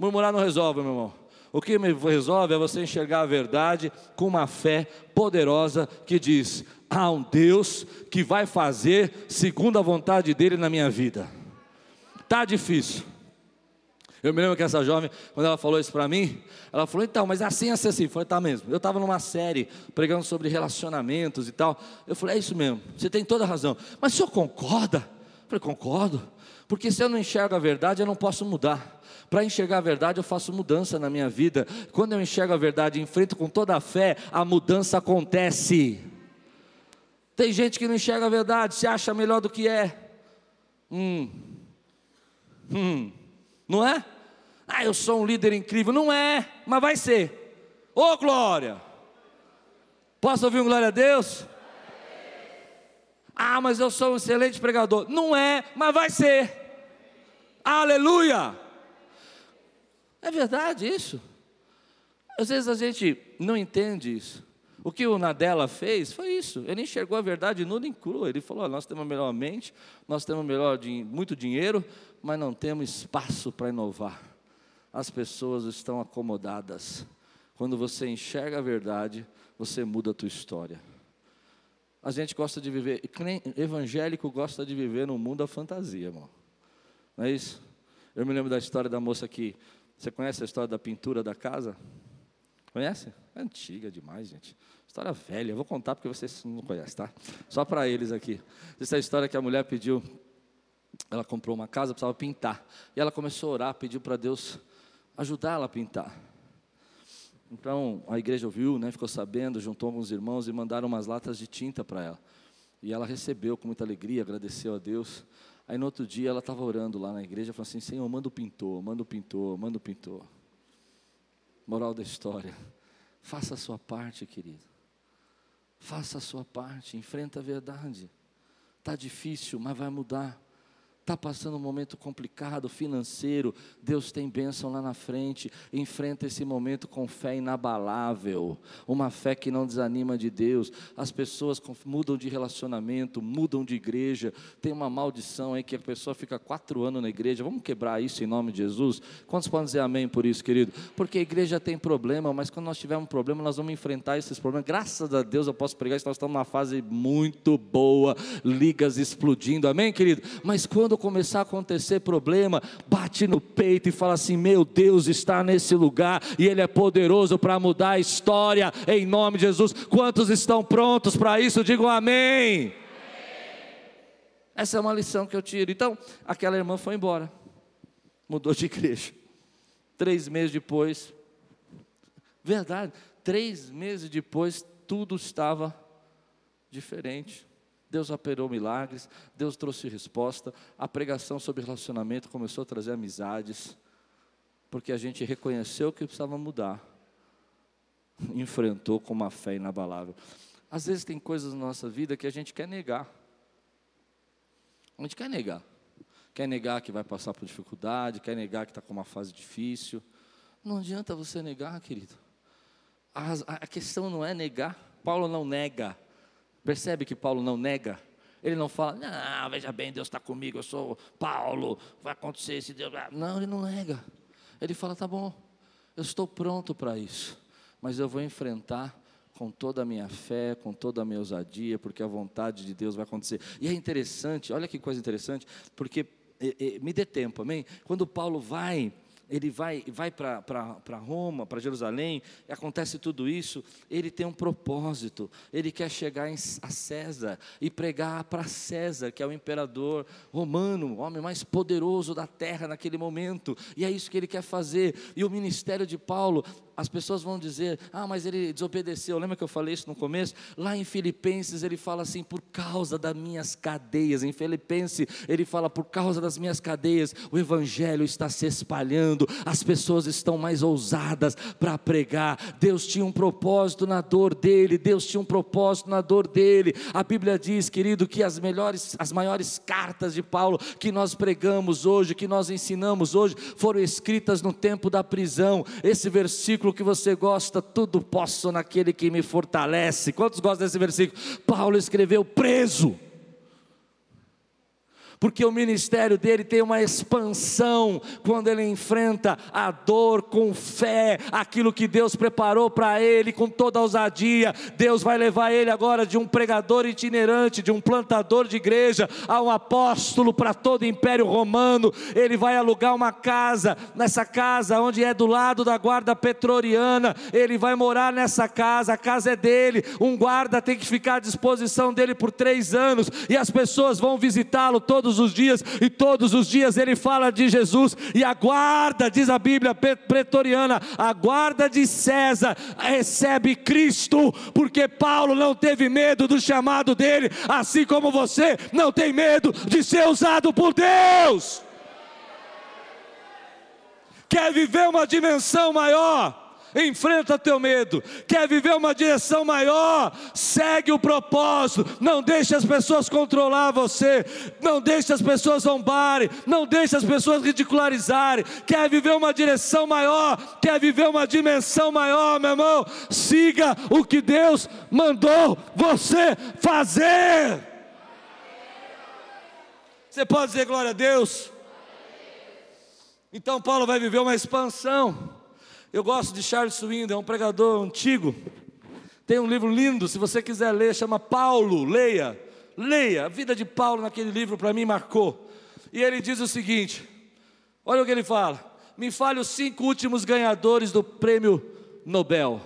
Murmurar não resolve, meu irmão. O que me resolve é você enxergar a verdade com uma fé poderosa que diz: há um Deus que vai fazer segundo a vontade dele na minha vida. Tá difícil. Eu me lembro que essa jovem, quando ela falou isso para mim, ela falou: então, mas assim, assim, assim. Falei: tá mesmo. Eu estava numa série pregando sobre relacionamentos e tal. Eu falei: é isso mesmo, você tem toda a razão. Mas o senhor concorda? Eu falei: concordo. Porque se eu não enxergo a verdade, eu não posso mudar. Para enxergar a verdade, eu faço mudança na minha vida. Quando eu enxergo a verdade enfrento com toda a fé, a mudança acontece. Tem gente que não enxerga a verdade, se acha melhor do que é. Hum. Hum. Não é? Ah, eu sou um líder incrível. Não é, mas vai ser. Ô oh, glória! Posso ouvir um glória a Deus? Ah, mas eu sou um excelente pregador. Não é, mas vai ser. Aleluia! É verdade isso. Às vezes a gente não entende isso. O que o Nadella fez foi isso. Ele enxergou a verdade nua e crua. Ele falou: nós temos a melhor mente, nós temos melhor, muito dinheiro, mas não temos espaço para inovar. As pessoas estão acomodadas. Quando você enxerga a verdade, você muda a tua história. A gente gosta de viver, evangélico gosta de viver no mundo da fantasia, irmão. Não é isso? Eu me lembro da história da moça que você conhece a história da pintura da casa? Conhece? É antiga demais, gente. História velha. Eu vou contar porque vocês não conhecem, tá? Só para eles aqui. Essa é a história que a mulher pediu. Ela comprou uma casa, precisava pintar. E ela começou a orar, pediu para Deus ajudar ela a pintar. Então a igreja ouviu, né, ficou sabendo, juntou alguns irmãos e mandaram umas latas de tinta para ela. E ela recebeu com muita alegria, agradeceu a Deus. Aí no outro dia ela estava orando lá na igreja, falou assim: Senhor, manda o pintor, manda o pintor, manda o pintor. Moral da história: faça a sua parte, querido. Faça a sua parte, enfrenta a verdade. Está difícil, mas vai mudar está passando um momento complicado financeiro, Deus tem bênção lá na frente, enfrenta esse momento com fé inabalável, uma fé que não desanima de Deus. As pessoas mudam de relacionamento, mudam de igreja, tem uma maldição aí que a pessoa fica quatro anos na igreja. Vamos quebrar isso em nome de Jesus? Quantos podem dizer amém por isso, querido? Porque a igreja tem problema, mas quando nós tivermos um problema, nós vamos enfrentar esses problemas. Graças a Deus eu posso pregar isso, nós estamos numa fase muito boa, ligas explodindo, amém, querido? Mas quando começar a acontecer problema, bate no peito e fala assim: Meu Deus está nesse lugar e Ele é poderoso para mudar a história, em nome de Jesus. Quantos estão prontos para isso? Digam amém. Essa é uma lição que eu tiro. Então, aquela irmã foi embora, mudou de igreja. Três meses depois, verdade, três meses depois, tudo estava diferente. Deus operou milagres, Deus trouxe resposta, a pregação sobre relacionamento começou a trazer amizades, porque a gente reconheceu que precisava mudar, enfrentou com uma fé inabalável. Às vezes tem coisas na nossa vida que a gente quer negar, a gente quer negar, quer negar que vai passar por dificuldade, quer negar que está com uma fase difícil, não adianta você negar, querido. A, a questão não é negar. Paulo não nega. Percebe que Paulo não nega? Ele não fala, não, veja bem, Deus está comigo, eu sou Paulo, vai acontecer esse Deus. Não, ele não nega. Ele fala, tá bom, eu estou pronto para isso, mas eu vou enfrentar com toda a minha fé, com toda a minha ousadia, porque a vontade de Deus vai acontecer. E é interessante, olha que coisa interessante, porque me dê tempo, amém? Quando Paulo vai ele vai, vai para Roma, para Jerusalém, acontece tudo isso, ele tem um propósito, ele quer chegar em, a César e pregar para César, que é o imperador romano, o homem mais poderoso da terra naquele momento, e é isso que ele quer fazer, e o ministério de Paulo as pessoas vão dizer: ah, mas ele desobedeceu. Lembra que eu falei isso no começo? Lá em Filipenses ele fala assim: por causa das minhas cadeias. Em Filipenses ele fala: por causa das minhas cadeias, o evangelho está se espalhando, as pessoas estão mais ousadas para pregar. Deus tinha um propósito na dor dele, Deus tinha um propósito na dor dele. A Bíblia diz, querido, que as melhores, as maiores cartas de Paulo que nós pregamos hoje, que nós ensinamos hoje, foram escritas no tempo da prisão. Esse versículo versículo que você gosta, tudo posso naquele que me fortalece. Quantos gostam desse versículo? Paulo escreveu preso porque o ministério dele tem uma expansão quando ele enfrenta a dor com fé, aquilo que Deus preparou para ele com toda a ousadia. Deus vai levar ele agora de um pregador itinerante, de um plantador de igreja, a um apóstolo para todo o império romano. Ele vai alugar uma casa, nessa casa onde é do lado da guarda petroriana. Ele vai morar nessa casa, a casa é dele. Um guarda tem que ficar à disposição dele por três anos e as pessoas vão visitá-lo todos todos os dias, e todos os dias ele fala de Jesus, e a guarda, diz a Bíblia pretoriana, a guarda de César recebe Cristo, porque Paulo não teve medo do chamado dele, assim como você não tem medo de ser usado por Deus. Quer viver uma dimensão maior? Enfrenta teu medo, quer viver uma direção maior, segue o propósito, não deixe as pessoas controlar você, não deixe as pessoas zombarem, não deixe as pessoas ridicularizarem, quer viver uma direção maior, quer viver uma dimensão maior, meu irmão, siga o que Deus mandou você fazer. Você pode dizer glória a Deus? Então Paulo vai viver uma expansão. Eu gosto de Charles Swindoll, é um pregador antigo. Tem um livro lindo, se você quiser ler, chama Paulo, leia. Leia, a vida de Paulo naquele livro para mim marcou. E ele diz o seguinte: olha o que ele fala. Me fale os cinco últimos ganhadores do prêmio Nobel.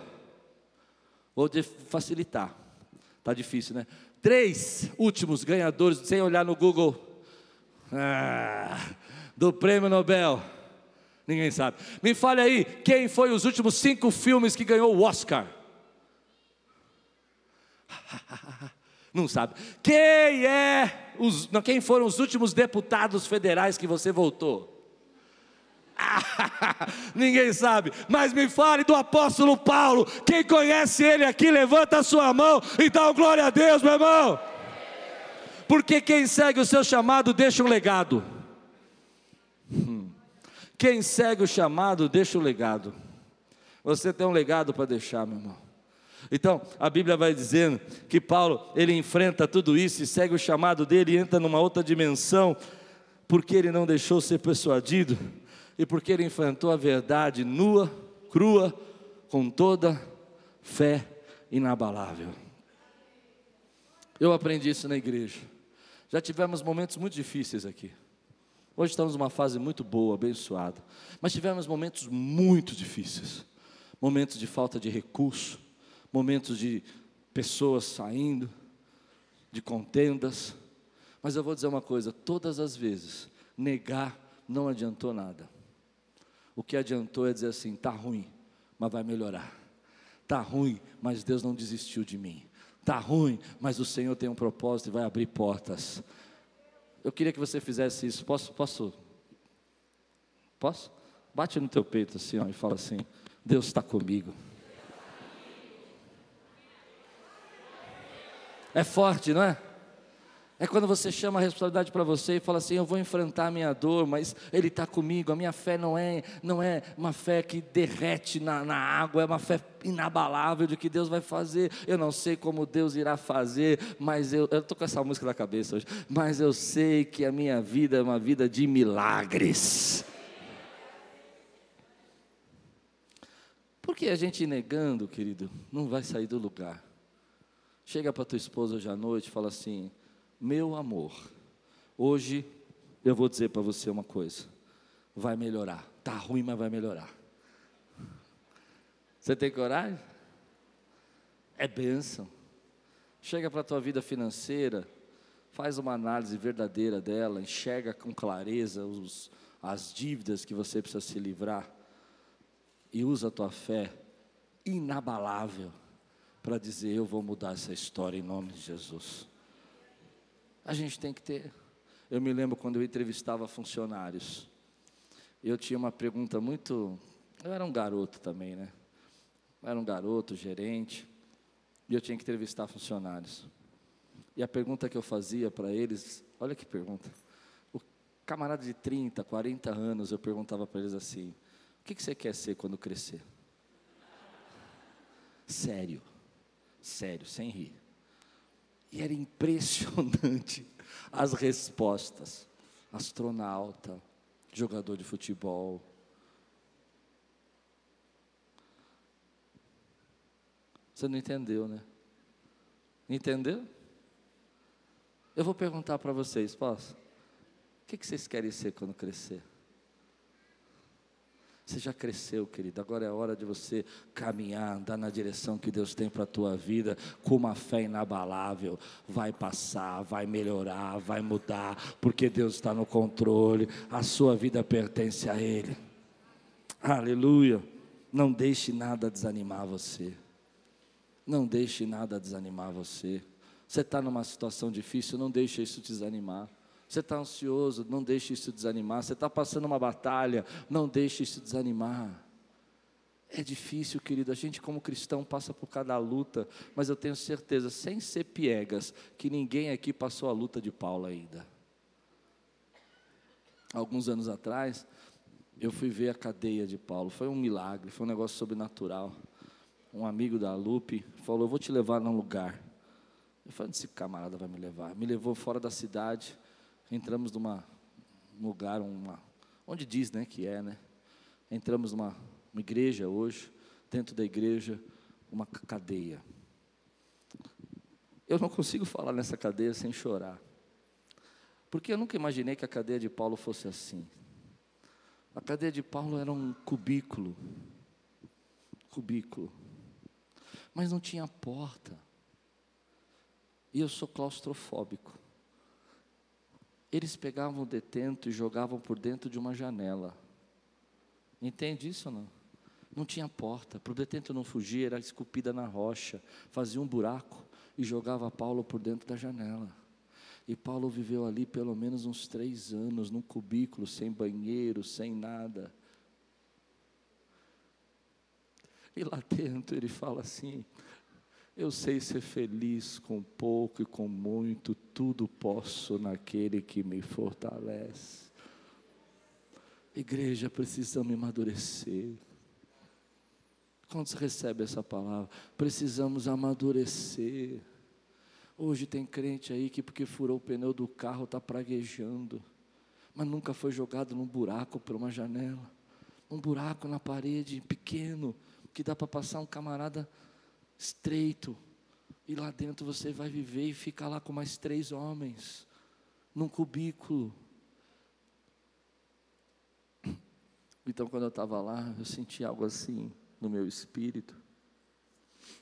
Vou facilitar, tá difícil, né? Três últimos ganhadores, sem olhar no Google, ah, do prêmio Nobel. Ninguém sabe. Me fale aí, quem foi os últimos cinco filmes que ganhou o Oscar? Não sabe. Quem é os, não, quem foram os últimos deputados federais que você votou? Ninguém sabe, mas me fale do apóstolo Paulo. Quem conhece ele aqui, levanta a sua mão e dá glória a Deus, meu irmão. Porque quem segue o seu chamado deixa um legado. Quem segue o chamado, deixa o legado. Você tem um legado para deixar, meu irmão. Então, a Bíblia vai dizendo que Paulo, ele enfrenta tudo isso e segue o chamado dele e entra numa outra dimensão, porque ele não deixou ser persuadido e porque ele enfrentou a verdade nua, crua, com toda fé inabalável. Eu aprendi isso na igreja. Já tivemos momentos muito difíceis aqui. Hoje estamos numa fase muito boa, abençoada. Mas tivemos momentos muito difíceis. Momentos de falta de recurso, momentos de pessoas saindo, de contendas. Mas eu vou dizer uma coisa: todas as vezes, negar não adiantou nada. O que adiantou é dizer assim: está ruim, mas vai melhorar. Está ruim, mas Deus não desistiu de mim. Está ruim, mas o Senhor tem um propósito e vai abrir portas. Eu queria que você fizesse isso. Posso? Posso? Posso? Bate no teu peito assim ó, e fala assim: Deus está comigo. É forte, não é? É quando você chama a responsabilidade para você e fala assim: eu vou enfrentar a minha dor, mas Ele está comigo. A minha fé não é, não é uma fé que derrete na, na água, é uma fé inabalável de que Deus vai fazer. Eu não sei como Deus irá fazer, mas eu estou com essa música na cabeça hoje. Mas eu sei que a minha vida é uma vida de milagres. Porque a gente negando, querido, não vai sair do lugar. Chega para tua esposa hoje à noite e fala assim: Meu amor, hoje eu vou dizer para você uma coisa. Vai melhorar. Tá ruim, mas vai melhorar. Você tem coragem? É bênção. Chega para a tua vida financeira, faz uma análise verdadeira dela, enxerga com clareza os, as dívidas que você precisa se livrar e usa a tua fé inabalável para dizer: Eu vou mudar essa história em nome de Jesus. A gente tem que ter. Eu me lembro quando eu entrevistava funcionários. Eu tinha uma pergunta muito. Eu era um garoto também, né? Eu era um garoto, gerente. E eu tinha que entrevistar funcionários. E a pergunta que eu fazia para eles, olha que pergunta. O camarada de 30, 40 anos, eu perguntava para eles assim: o que, você quer ser quando crescer? Sério, sério, sem rir. E era impressionante as respostas. Astronauta, jogador de futebol. Você não entendeu, né? Entendeu? Eu vou perguntar para vocês, posso? O que vocês querem ser quando crescer? Você já cresceu, querido. Agora é hora de você caminhar, andar na direção que Deus tem para a tua vida, com uma fé inabalável. Vai passar, vai melhorar, vai mudar, porque Deus está no controle. A sua vida pertence a Ele. Aleluia. Não deixe nada desanimar você. Não deixe nada desanimar você. Você está numa situação difícil, não deixe isso te desanimar. Você está ansioso, não deixe isso desanimar. Você está passando uma batalha, não deixe isso desanimar. É difícil, querido. A gente, como cristão, passa por cada luta, mas eu tenho certeza, sem ser piegas, que ninguém aqui passou a luta de Paulo ainda. Alguns anos atrás, eu fui ver a cadeia de Paulo. Foi um milagre, foi um negócio sobrenatural. Um amigo da Lupe falou: Eu vou te levar num lugar. Eu falei: Esse camarada vai me levar. Me levou fora da cidade entramos numa um lugar, uma, onde diz né, que é, né? Entramos numa uma igreja hoje, dentro da igreja, uma cadeia. Eu não consigo falar nessa cadeia sem chorar. Porque eu nunca imaginei que a cadeia de Paulo fosse assim. A cadeia de Paulo era um cubículo. Cubículo. Mas não tinha porta. E eu sou claustrofóbico. Eles pegavam o detento e jogavam por dentro de uma janela. Entende isso ou não? Não tinha porta, para o detento não fugir, era esculpida na rocha, fazia um buraco e jogava Paulo por dentro da janela. E Paulo viveu ali pelo menos uns três anos, num cubículo, sem banheiro, sem nada. E lá dentro ele fala assim: eu sei ser feliz com pouco e com muito, tudo posso naquele que me fortalece. Igreja, precisamos amadurecer. Quando você recebe essa palavra, precisamos amadurecer. Hoje tem crente aí que, porque furou o pneu do carro, está praguejando, mas nunca foi jogado num buraco por uma janela, um buraco na parede pequeno, que dá para passar um camarada estreito. E lá dentro você vai viver e fica lá com mais três homens, num cubículo. Então, quando eu estava lá, eu senti algo assim no meu espírito.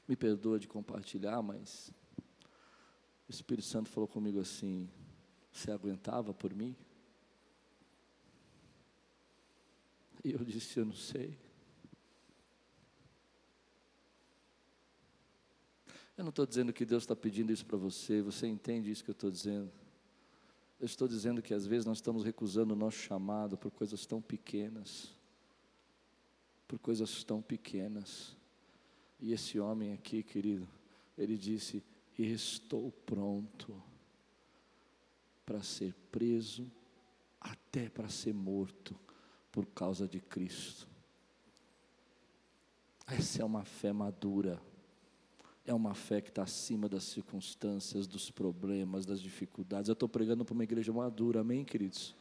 Me perdoa de compartilhar, mas o Espírito Santo falou comigo assim: Você aguentava por mim? E eu disse: Eu não sei. Eu não estou dizendo que Deus está pedindo isso para você, você entende isso que eu estou dizendo. Eu estou dizendo que às vezes nós estamos recusando o nosso chamado por coisas tão pequenas. Por coisas tão pequenas. E esse homem aqui, querido, ele disse: Estou pronto. para ser preso, até para ser morto por causa de Cristo. Essa é uma fé madura, é uma fé que está acima das circunstâncias, dos problemas, das dificuldades. Eu estou pregando para uma igreja madura, amém, queridos?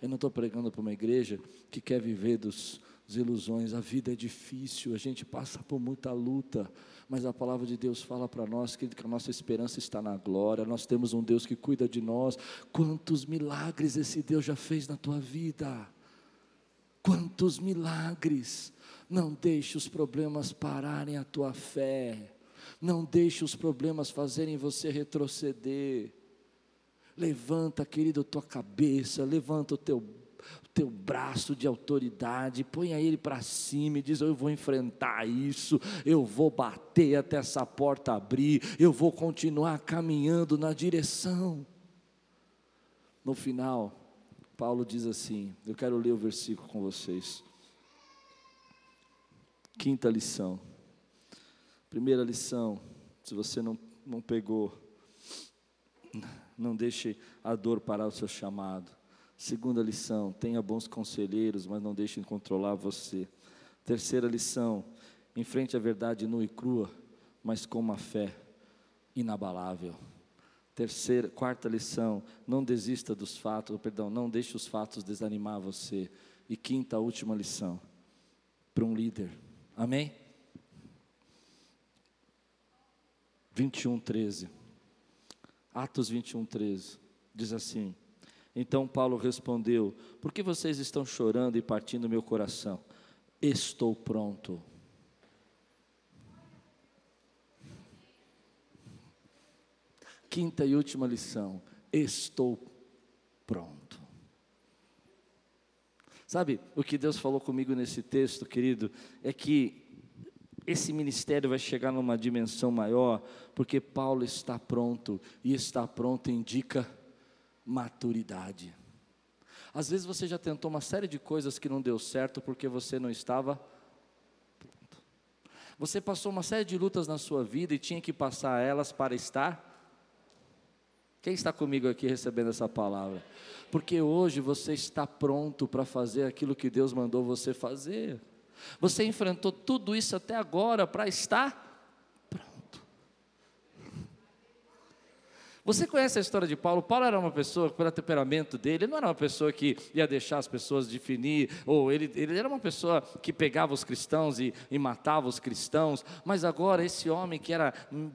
Eu não estou pregando para uma igreja que quer viver dos, das ilusões. A vida é difícil, a gente passa por muita luta, mas a palavra de Deus fala para nós que, que a nossa esperança está na glória. Nós temos um Deus que cuida de nós. Quantos milagres esse Deus já fez na tua vida? Quantos milagres! Não deixe os problemas pararem a tua fé. Não deixe os problemas fazerem você retroceder. Levanta, querido, tua cabeça, levanta o teu teu braço de autoridade, ponha ele para cima e diz: Eu vou enfrentar isso, eu vou bater até essa porta abrir, eu vou continuar caminhando na direção. No final, Paulo diz assim: Eu quero ler o versículo com vocês. Quinta lição. Primeira lição, se você não, não pegou, não deixe a dor parar o seu chamado. Segunda lição, tenha bons conselheiros, mas não deixem controlar você. Terceira lição, enfrente a verdade nua e crua, mas com uma fé inabalável. Terceira, quarta lição, não desista dos fatos, perdão, não deixe os fatos desanimar você. E quinta, última lição, para um líder. Amém? 21, 13. Atos 21, 13. Diz assim: Então Paulo respondeu: Por que vocês estão chorando e partindo meu coração? Estou pronto. Quinta e última lição: Estou pronto. Sabe, o que Deus falou comigo nesse texto, querido, é que esse ministério vai chegar numa dimensão maior, porque Paulo está pronto, e estar pronto indica maturidade. Às vezes você já tentou uma série de coisas que não deu certo porque você não estava pronto. Você passou uma série de lutas na sua vida e tinha que passar elas para estar quem está comigo aqui recebendo essa palavra? Porque hoje você está pronto para fazer aquilo que Deus mandou você fazer. Você enfrentou tudo isso até agora para estar Você conhece a história de Paulo? Paulo era uma pessoa, pelo temperamento dele, ele não era uma pessoa que ia deixar as pessoas definir, ou ele, ele era uma pessoa que pegava os cristãos e, e matava os cristãos, mas agora esse homem que era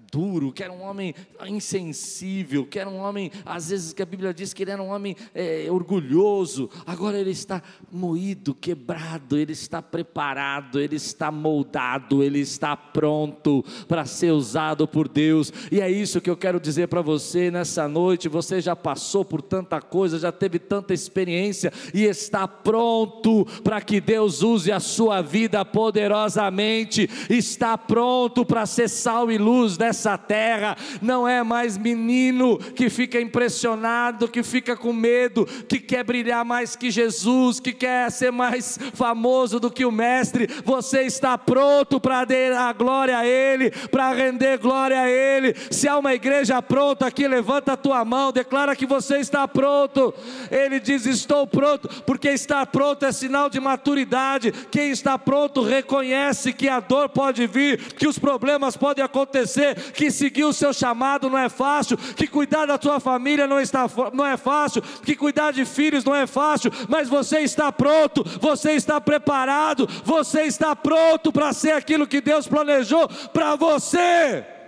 duro, que era um homem insensível, que era um homem, às vezes que a Bíblia diz que ele era um homem é, orgulhoso, agora ele está moído, quebrado, ele está preparado, ele está moldado, ele está pronto para ser usado por Deus, e é isso que eu quero dizer para você você nessa noite, você já passou por tanta coisa, já teve tanta experiência e está pronto para que Deus use a sua vida poderosamente, está pronto para ser sal e luz dessa terra. Não é mais menino que fica impressionado, que fica com medo, que quer brilhar mais que Jesus, que quer ser mais famoso do que o Mestre. Você está pronto para dar a glória a Ele, para render glória a Ele. Se há uma igreja pronta aqui, levanta a tua mão, declara que você está pronto. Ele diz: Estou pronto, porque estar pronto é sinal de maturidade. Quem está pronto reconhece que a dor pode vir, que os problemas podem acontecer, que seguir o seu chamado não é fácil, que cuidar da tua família não, está, não é fácil, que cuidar de filhos não é fácil, mas você está pronto, você está preparado, você está pronto para ser aquilo que Deus planejou para você.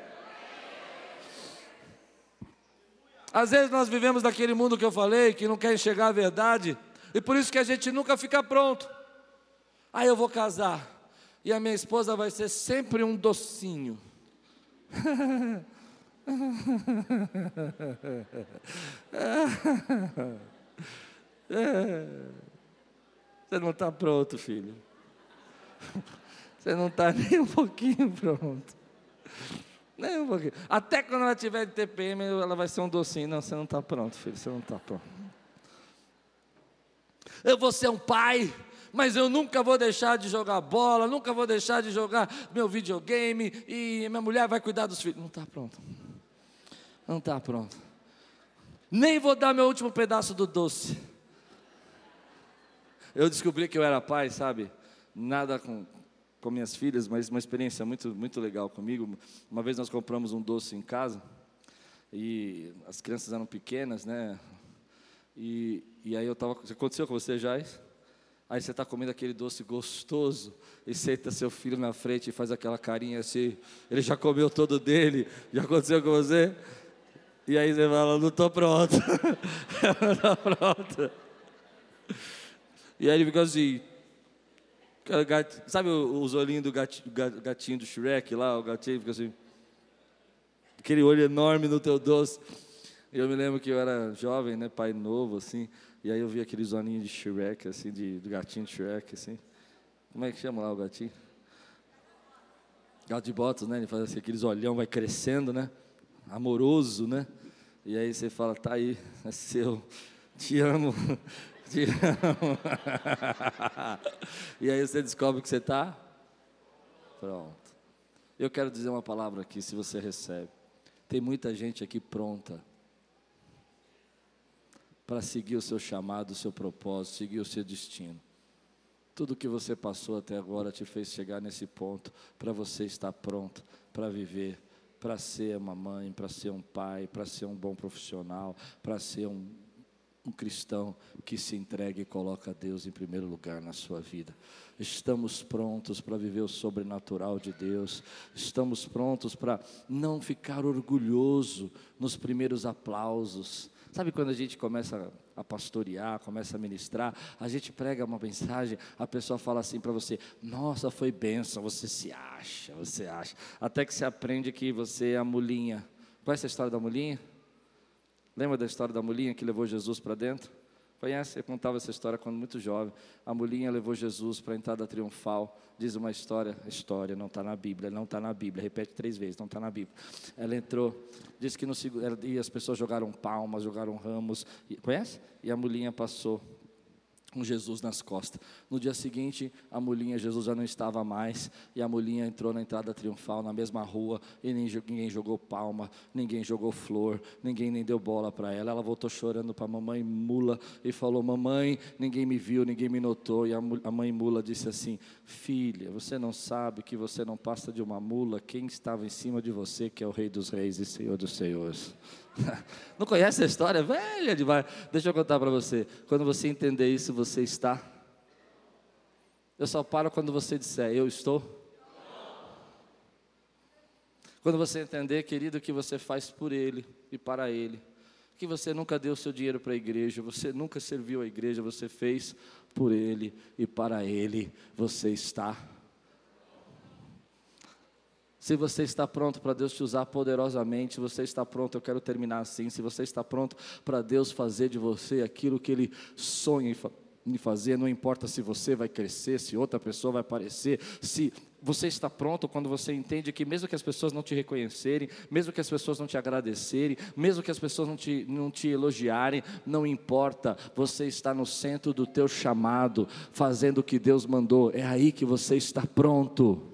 Às vezes nós vivemos naquele mundo que eu falei, que não quer enxergar a verdade, e por isso que a gente nunca fica pronto. Aí eu vou casar, e a minha esposa vai ser sempre um docinho. Você não está pronto, filho. Você não está nem um pouquinho pronto. Nem um pouquinho. Até quando ela tiver de TPM, ela vai ser um docinho. Não, você não está pronto, filho, você não está pronto. Eu vou ser um pai, mas eu nunca vou deixar de jogar bola, nunca vou deixar de jogar meu videogame, e minha mulher vai cuidar dos filhos. Não está pronto. Não está pronto. Nem vou dar meu último pedaço do doce. Eu descobri que eu era pai, sabe? Nada com, com minhas filhas, mas uma experiência muito, muito legal comigo. Uma vez nós compramos um doce em casa e as crianças eram pequenas, né? E, e aí eu estava. Aconteceu com você já? Aí você está comendo aquele doce gostoso e senta seu filho na frente e faz aquela carinha assim. Ele já comeu todo dele. Já aconteceu com você? E aí você fala: Não estou pronto. não estou pronto. E aí ele fica assim. Sabe os olhinhos do gatinho, do Shrek lá? O gatinho fica assim. Aquele olho enorme no teu doce. Eu me lembro que eu era jovem, né? Pai novo, assim. E aí eu vi aqueles olhinhos de Shrek, assim, de, do gatinho de Shrek, assim. Como é que chama lá o gatinho? Gato de botas, né? Ele faz assim, aqueles olhão, vai crescendo, né? Amoroso, né? E aí você fala, tá aí, é seu, te amo, e aí você descobre que você está pronto. Eu quero dizer uma palavra aqui, se você recebe. Tem muita gente aqui pronta para seguir o seu chamado, o seu propósito, seguir o seu destino. Tudo que você passou até agora te fez chegar nesse ponto para você estar pronto para viver, para ser uma mãe, para ser um pai, para ser um bom profissional, para ser um, um cristão que se entrega e coloca Deus em primeiro lugar na sua vida. Estamos prontos para viver o sobrenatural de Deus. Estamos prontos para não ficar orgulhoso nos primeiros aplausos. Sabe quando a gente começa a pastorear, começa a ministrar, a gente prega uma mensagem, a pessoa fala assim para você: Nossa, foi bênção, você se acha, você acha. Até que você aprende que você é a mulinha. Conhece a história da mulinha? Lembra da história da mulinha que levou Jesus para dentro? Conhece? Eu contava essa história quando muito jovem. A mulinha levou Jesus para a entrada triunfal. Diz uma história, história, não está na Bíblia, não está na Bíblia. Repete três vezes, não está na Bíblia. Ela entrou, disse que no e as pessoas jogaram palmas, jogaram ramos. Conhece? E a mulinha passou com Jesus nas costas. No dia seguinte, a mulhinha, Jesus já não estava mais, e a mulhinha entrou na entrada triunfal, na mesma rua, e ninguém jogou palma, ninguém jogou flor, ninguém nem deu bola para ela. Ela voltou chorando para a mamãe mula e falou: Mamãe, ninguém me viu, ninguém me notou. E a mãe mula disse assim: Filha, você não sabe que você não passa de uma mula, quem estava em cima de você, que é o Rei dos Reis e Senhor dos Senhores. Não conhece a história? Velha demais. Deixa eu contar para você. Quando você entender isso, você está. Eu só paro quando você disser, eu estou. Quando você entender, querido, que você faz por Ele e para Ele. Que você nunca deu seu dinheiro para a igreja, você nunca serviu a igreja, você fez por Ele e para Ele. Você está se você está pronto para Deus te usar poderosamente, se você está pronto, eu quero terminar assim. Se você está pronto para Deus fazer de você aquilo que Ele sonha em fazer, não importa se você vai crescer, se outra pessoa vai aparecer, se você está pronto quando você entende que mesmo que as pessoas não te reconhecerem, mesmo que as pessoas não te agradecerem, mesmo que as pessoas não te, não te elogiarem, não importa, você está no centro do teu chamado, fazendo o que Deus mandou, é aí que você está pronto.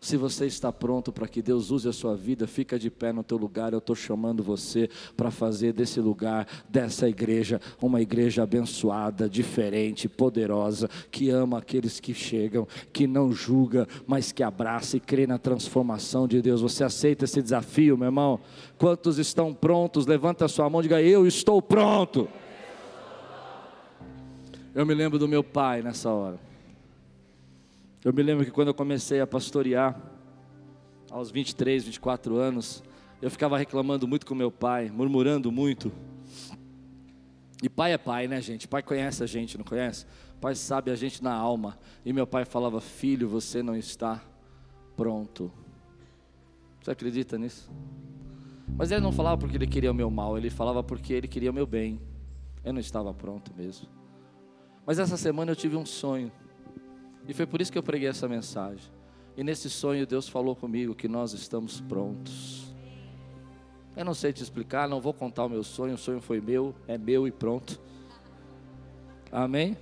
Se você está pronto para que Deus use a sua vida, fica de pé no teu lugar. Eu estou chamando você para fazer desse lugar, dessa igreja, uma igreja abençoada, diferente, poderosa, que ama aqueles que chegam, que não julga, mas que abraça e crê na transformação de Deus. Você aceita esse desafio, meu irmão? Quantos estão prontos? Levanta a sua mão e diga: Eu estou pronto. Eu me lembro do meu pai nessa hora. Eu me lembro que quando eu comecei a pastorear, aos 23, 24 anos, eu ficava reclamando muito com meu pai, murmurando muito. E pai é pai, né, gente? Pai conhece a gente, não conhece? Pai sabe a gente na alma. E meu pai falava: Filho, você não está pronto. Você acredita nisso? Mas ele não falava porque ele queria o meu mal, ele falava porque ele queria o meu bem. Eu não estava pronto mesmo. Mas essa semana eu tive um sonho. E foi por isso que eu preguei essa mensagem. E nesse sonho Deus falou comigo que nós estamos prontos. Eu não sei te explicar, não vou contar o meu sonho, o sonho foi meu, é meu e pronto. Amém?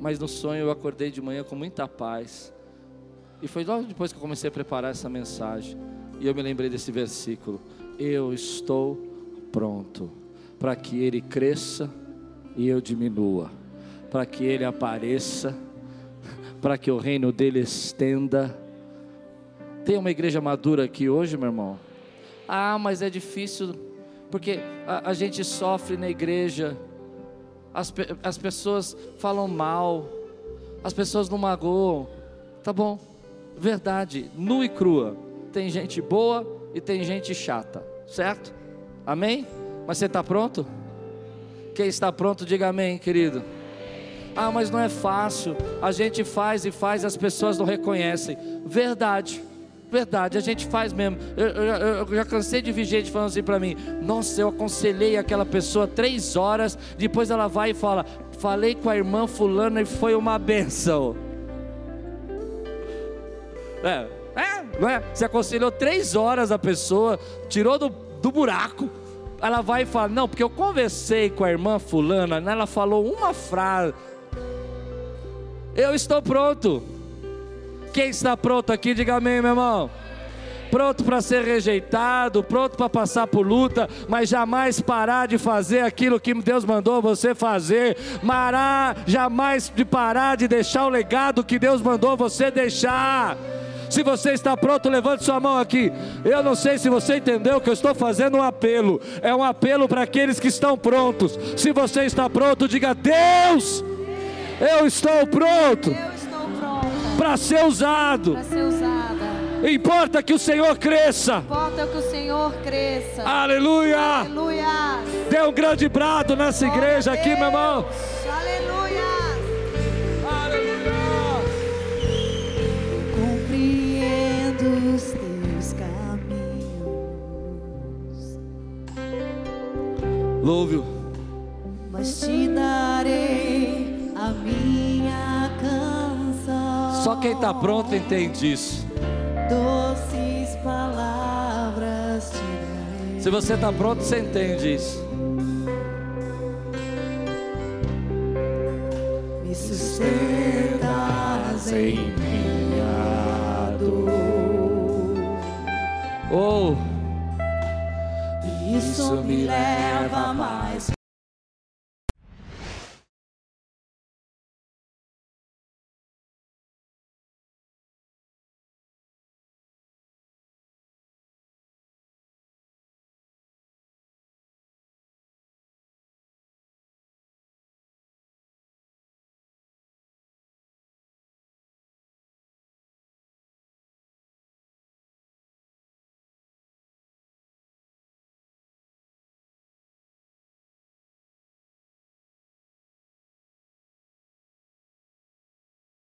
Mas no sonho eu acordei de manhã com muita paz. E foi logo depois que eu comecei a preparar essa mensagem. E eu me lembrei desse versículo: Eu estou pronto. para que ele cresça e eu diminua, para que ele apareça, para que o reino dele estenda. Tem uma igreja madura aqui hoje, meu irmão? Ah, mas é difícil, porque a, a gente sofre na igreja, as, as pessoas falam mal, as pessoas não magoam, tá bom, verdade, nua e crua, tem gente boa e tem gente chata, certo? Amém? Mas você está pronto? Quem está pronto, diga amém, querido. Ah, mas não é fácil. A gente faz e faz, as pessoas não reconhecem. Verdade, verdade, a gente faz mesmo. Eu, eu, eu já cansei de ver gente falando assim para mim: Nossa, eu aconselhei aquela pessoa três horas. Depois ela vai e fala: Falei com a irmã Fulana e foi uma benção. É, é, não é? Você aconselhou três horas a pessoa, tirou do, do buraco ela vai e fala: Não, porque eu conversei com a irmã Fulana, né, ela falou uma frase. Eu estou pronto. Quem está pronto aqui, diga amém, meu irmão. Pronto para ser rejeitado, pronto para passar por luta, mas jamais parar de fazer aquilo que Deus mandou você fazer. Mará, jamais de parar de deixar o legado que Deus mandou você deixar. Se você está pronto, levante sua mão aqui. Eu não sei se você entendeu que eu estou fazendo um apelo. É um apelo para aqueles que estão prontos. Se você está pronto, diga: Deus, eu estou pronto. Para ser usado. Para ser usada. Importa que o Senhor cresça. Importa que o Senhor cresça. Aleluia. Aleluia. Dê um grande brado nessa Glória igreja aqui, meu irmão. Louve-o. Mas te darei Só quem está pronto entende isso. Doces palavras te darei. Se você está pronto, você entende isso. Me sustentas em minha dor. Oh isso me leva mais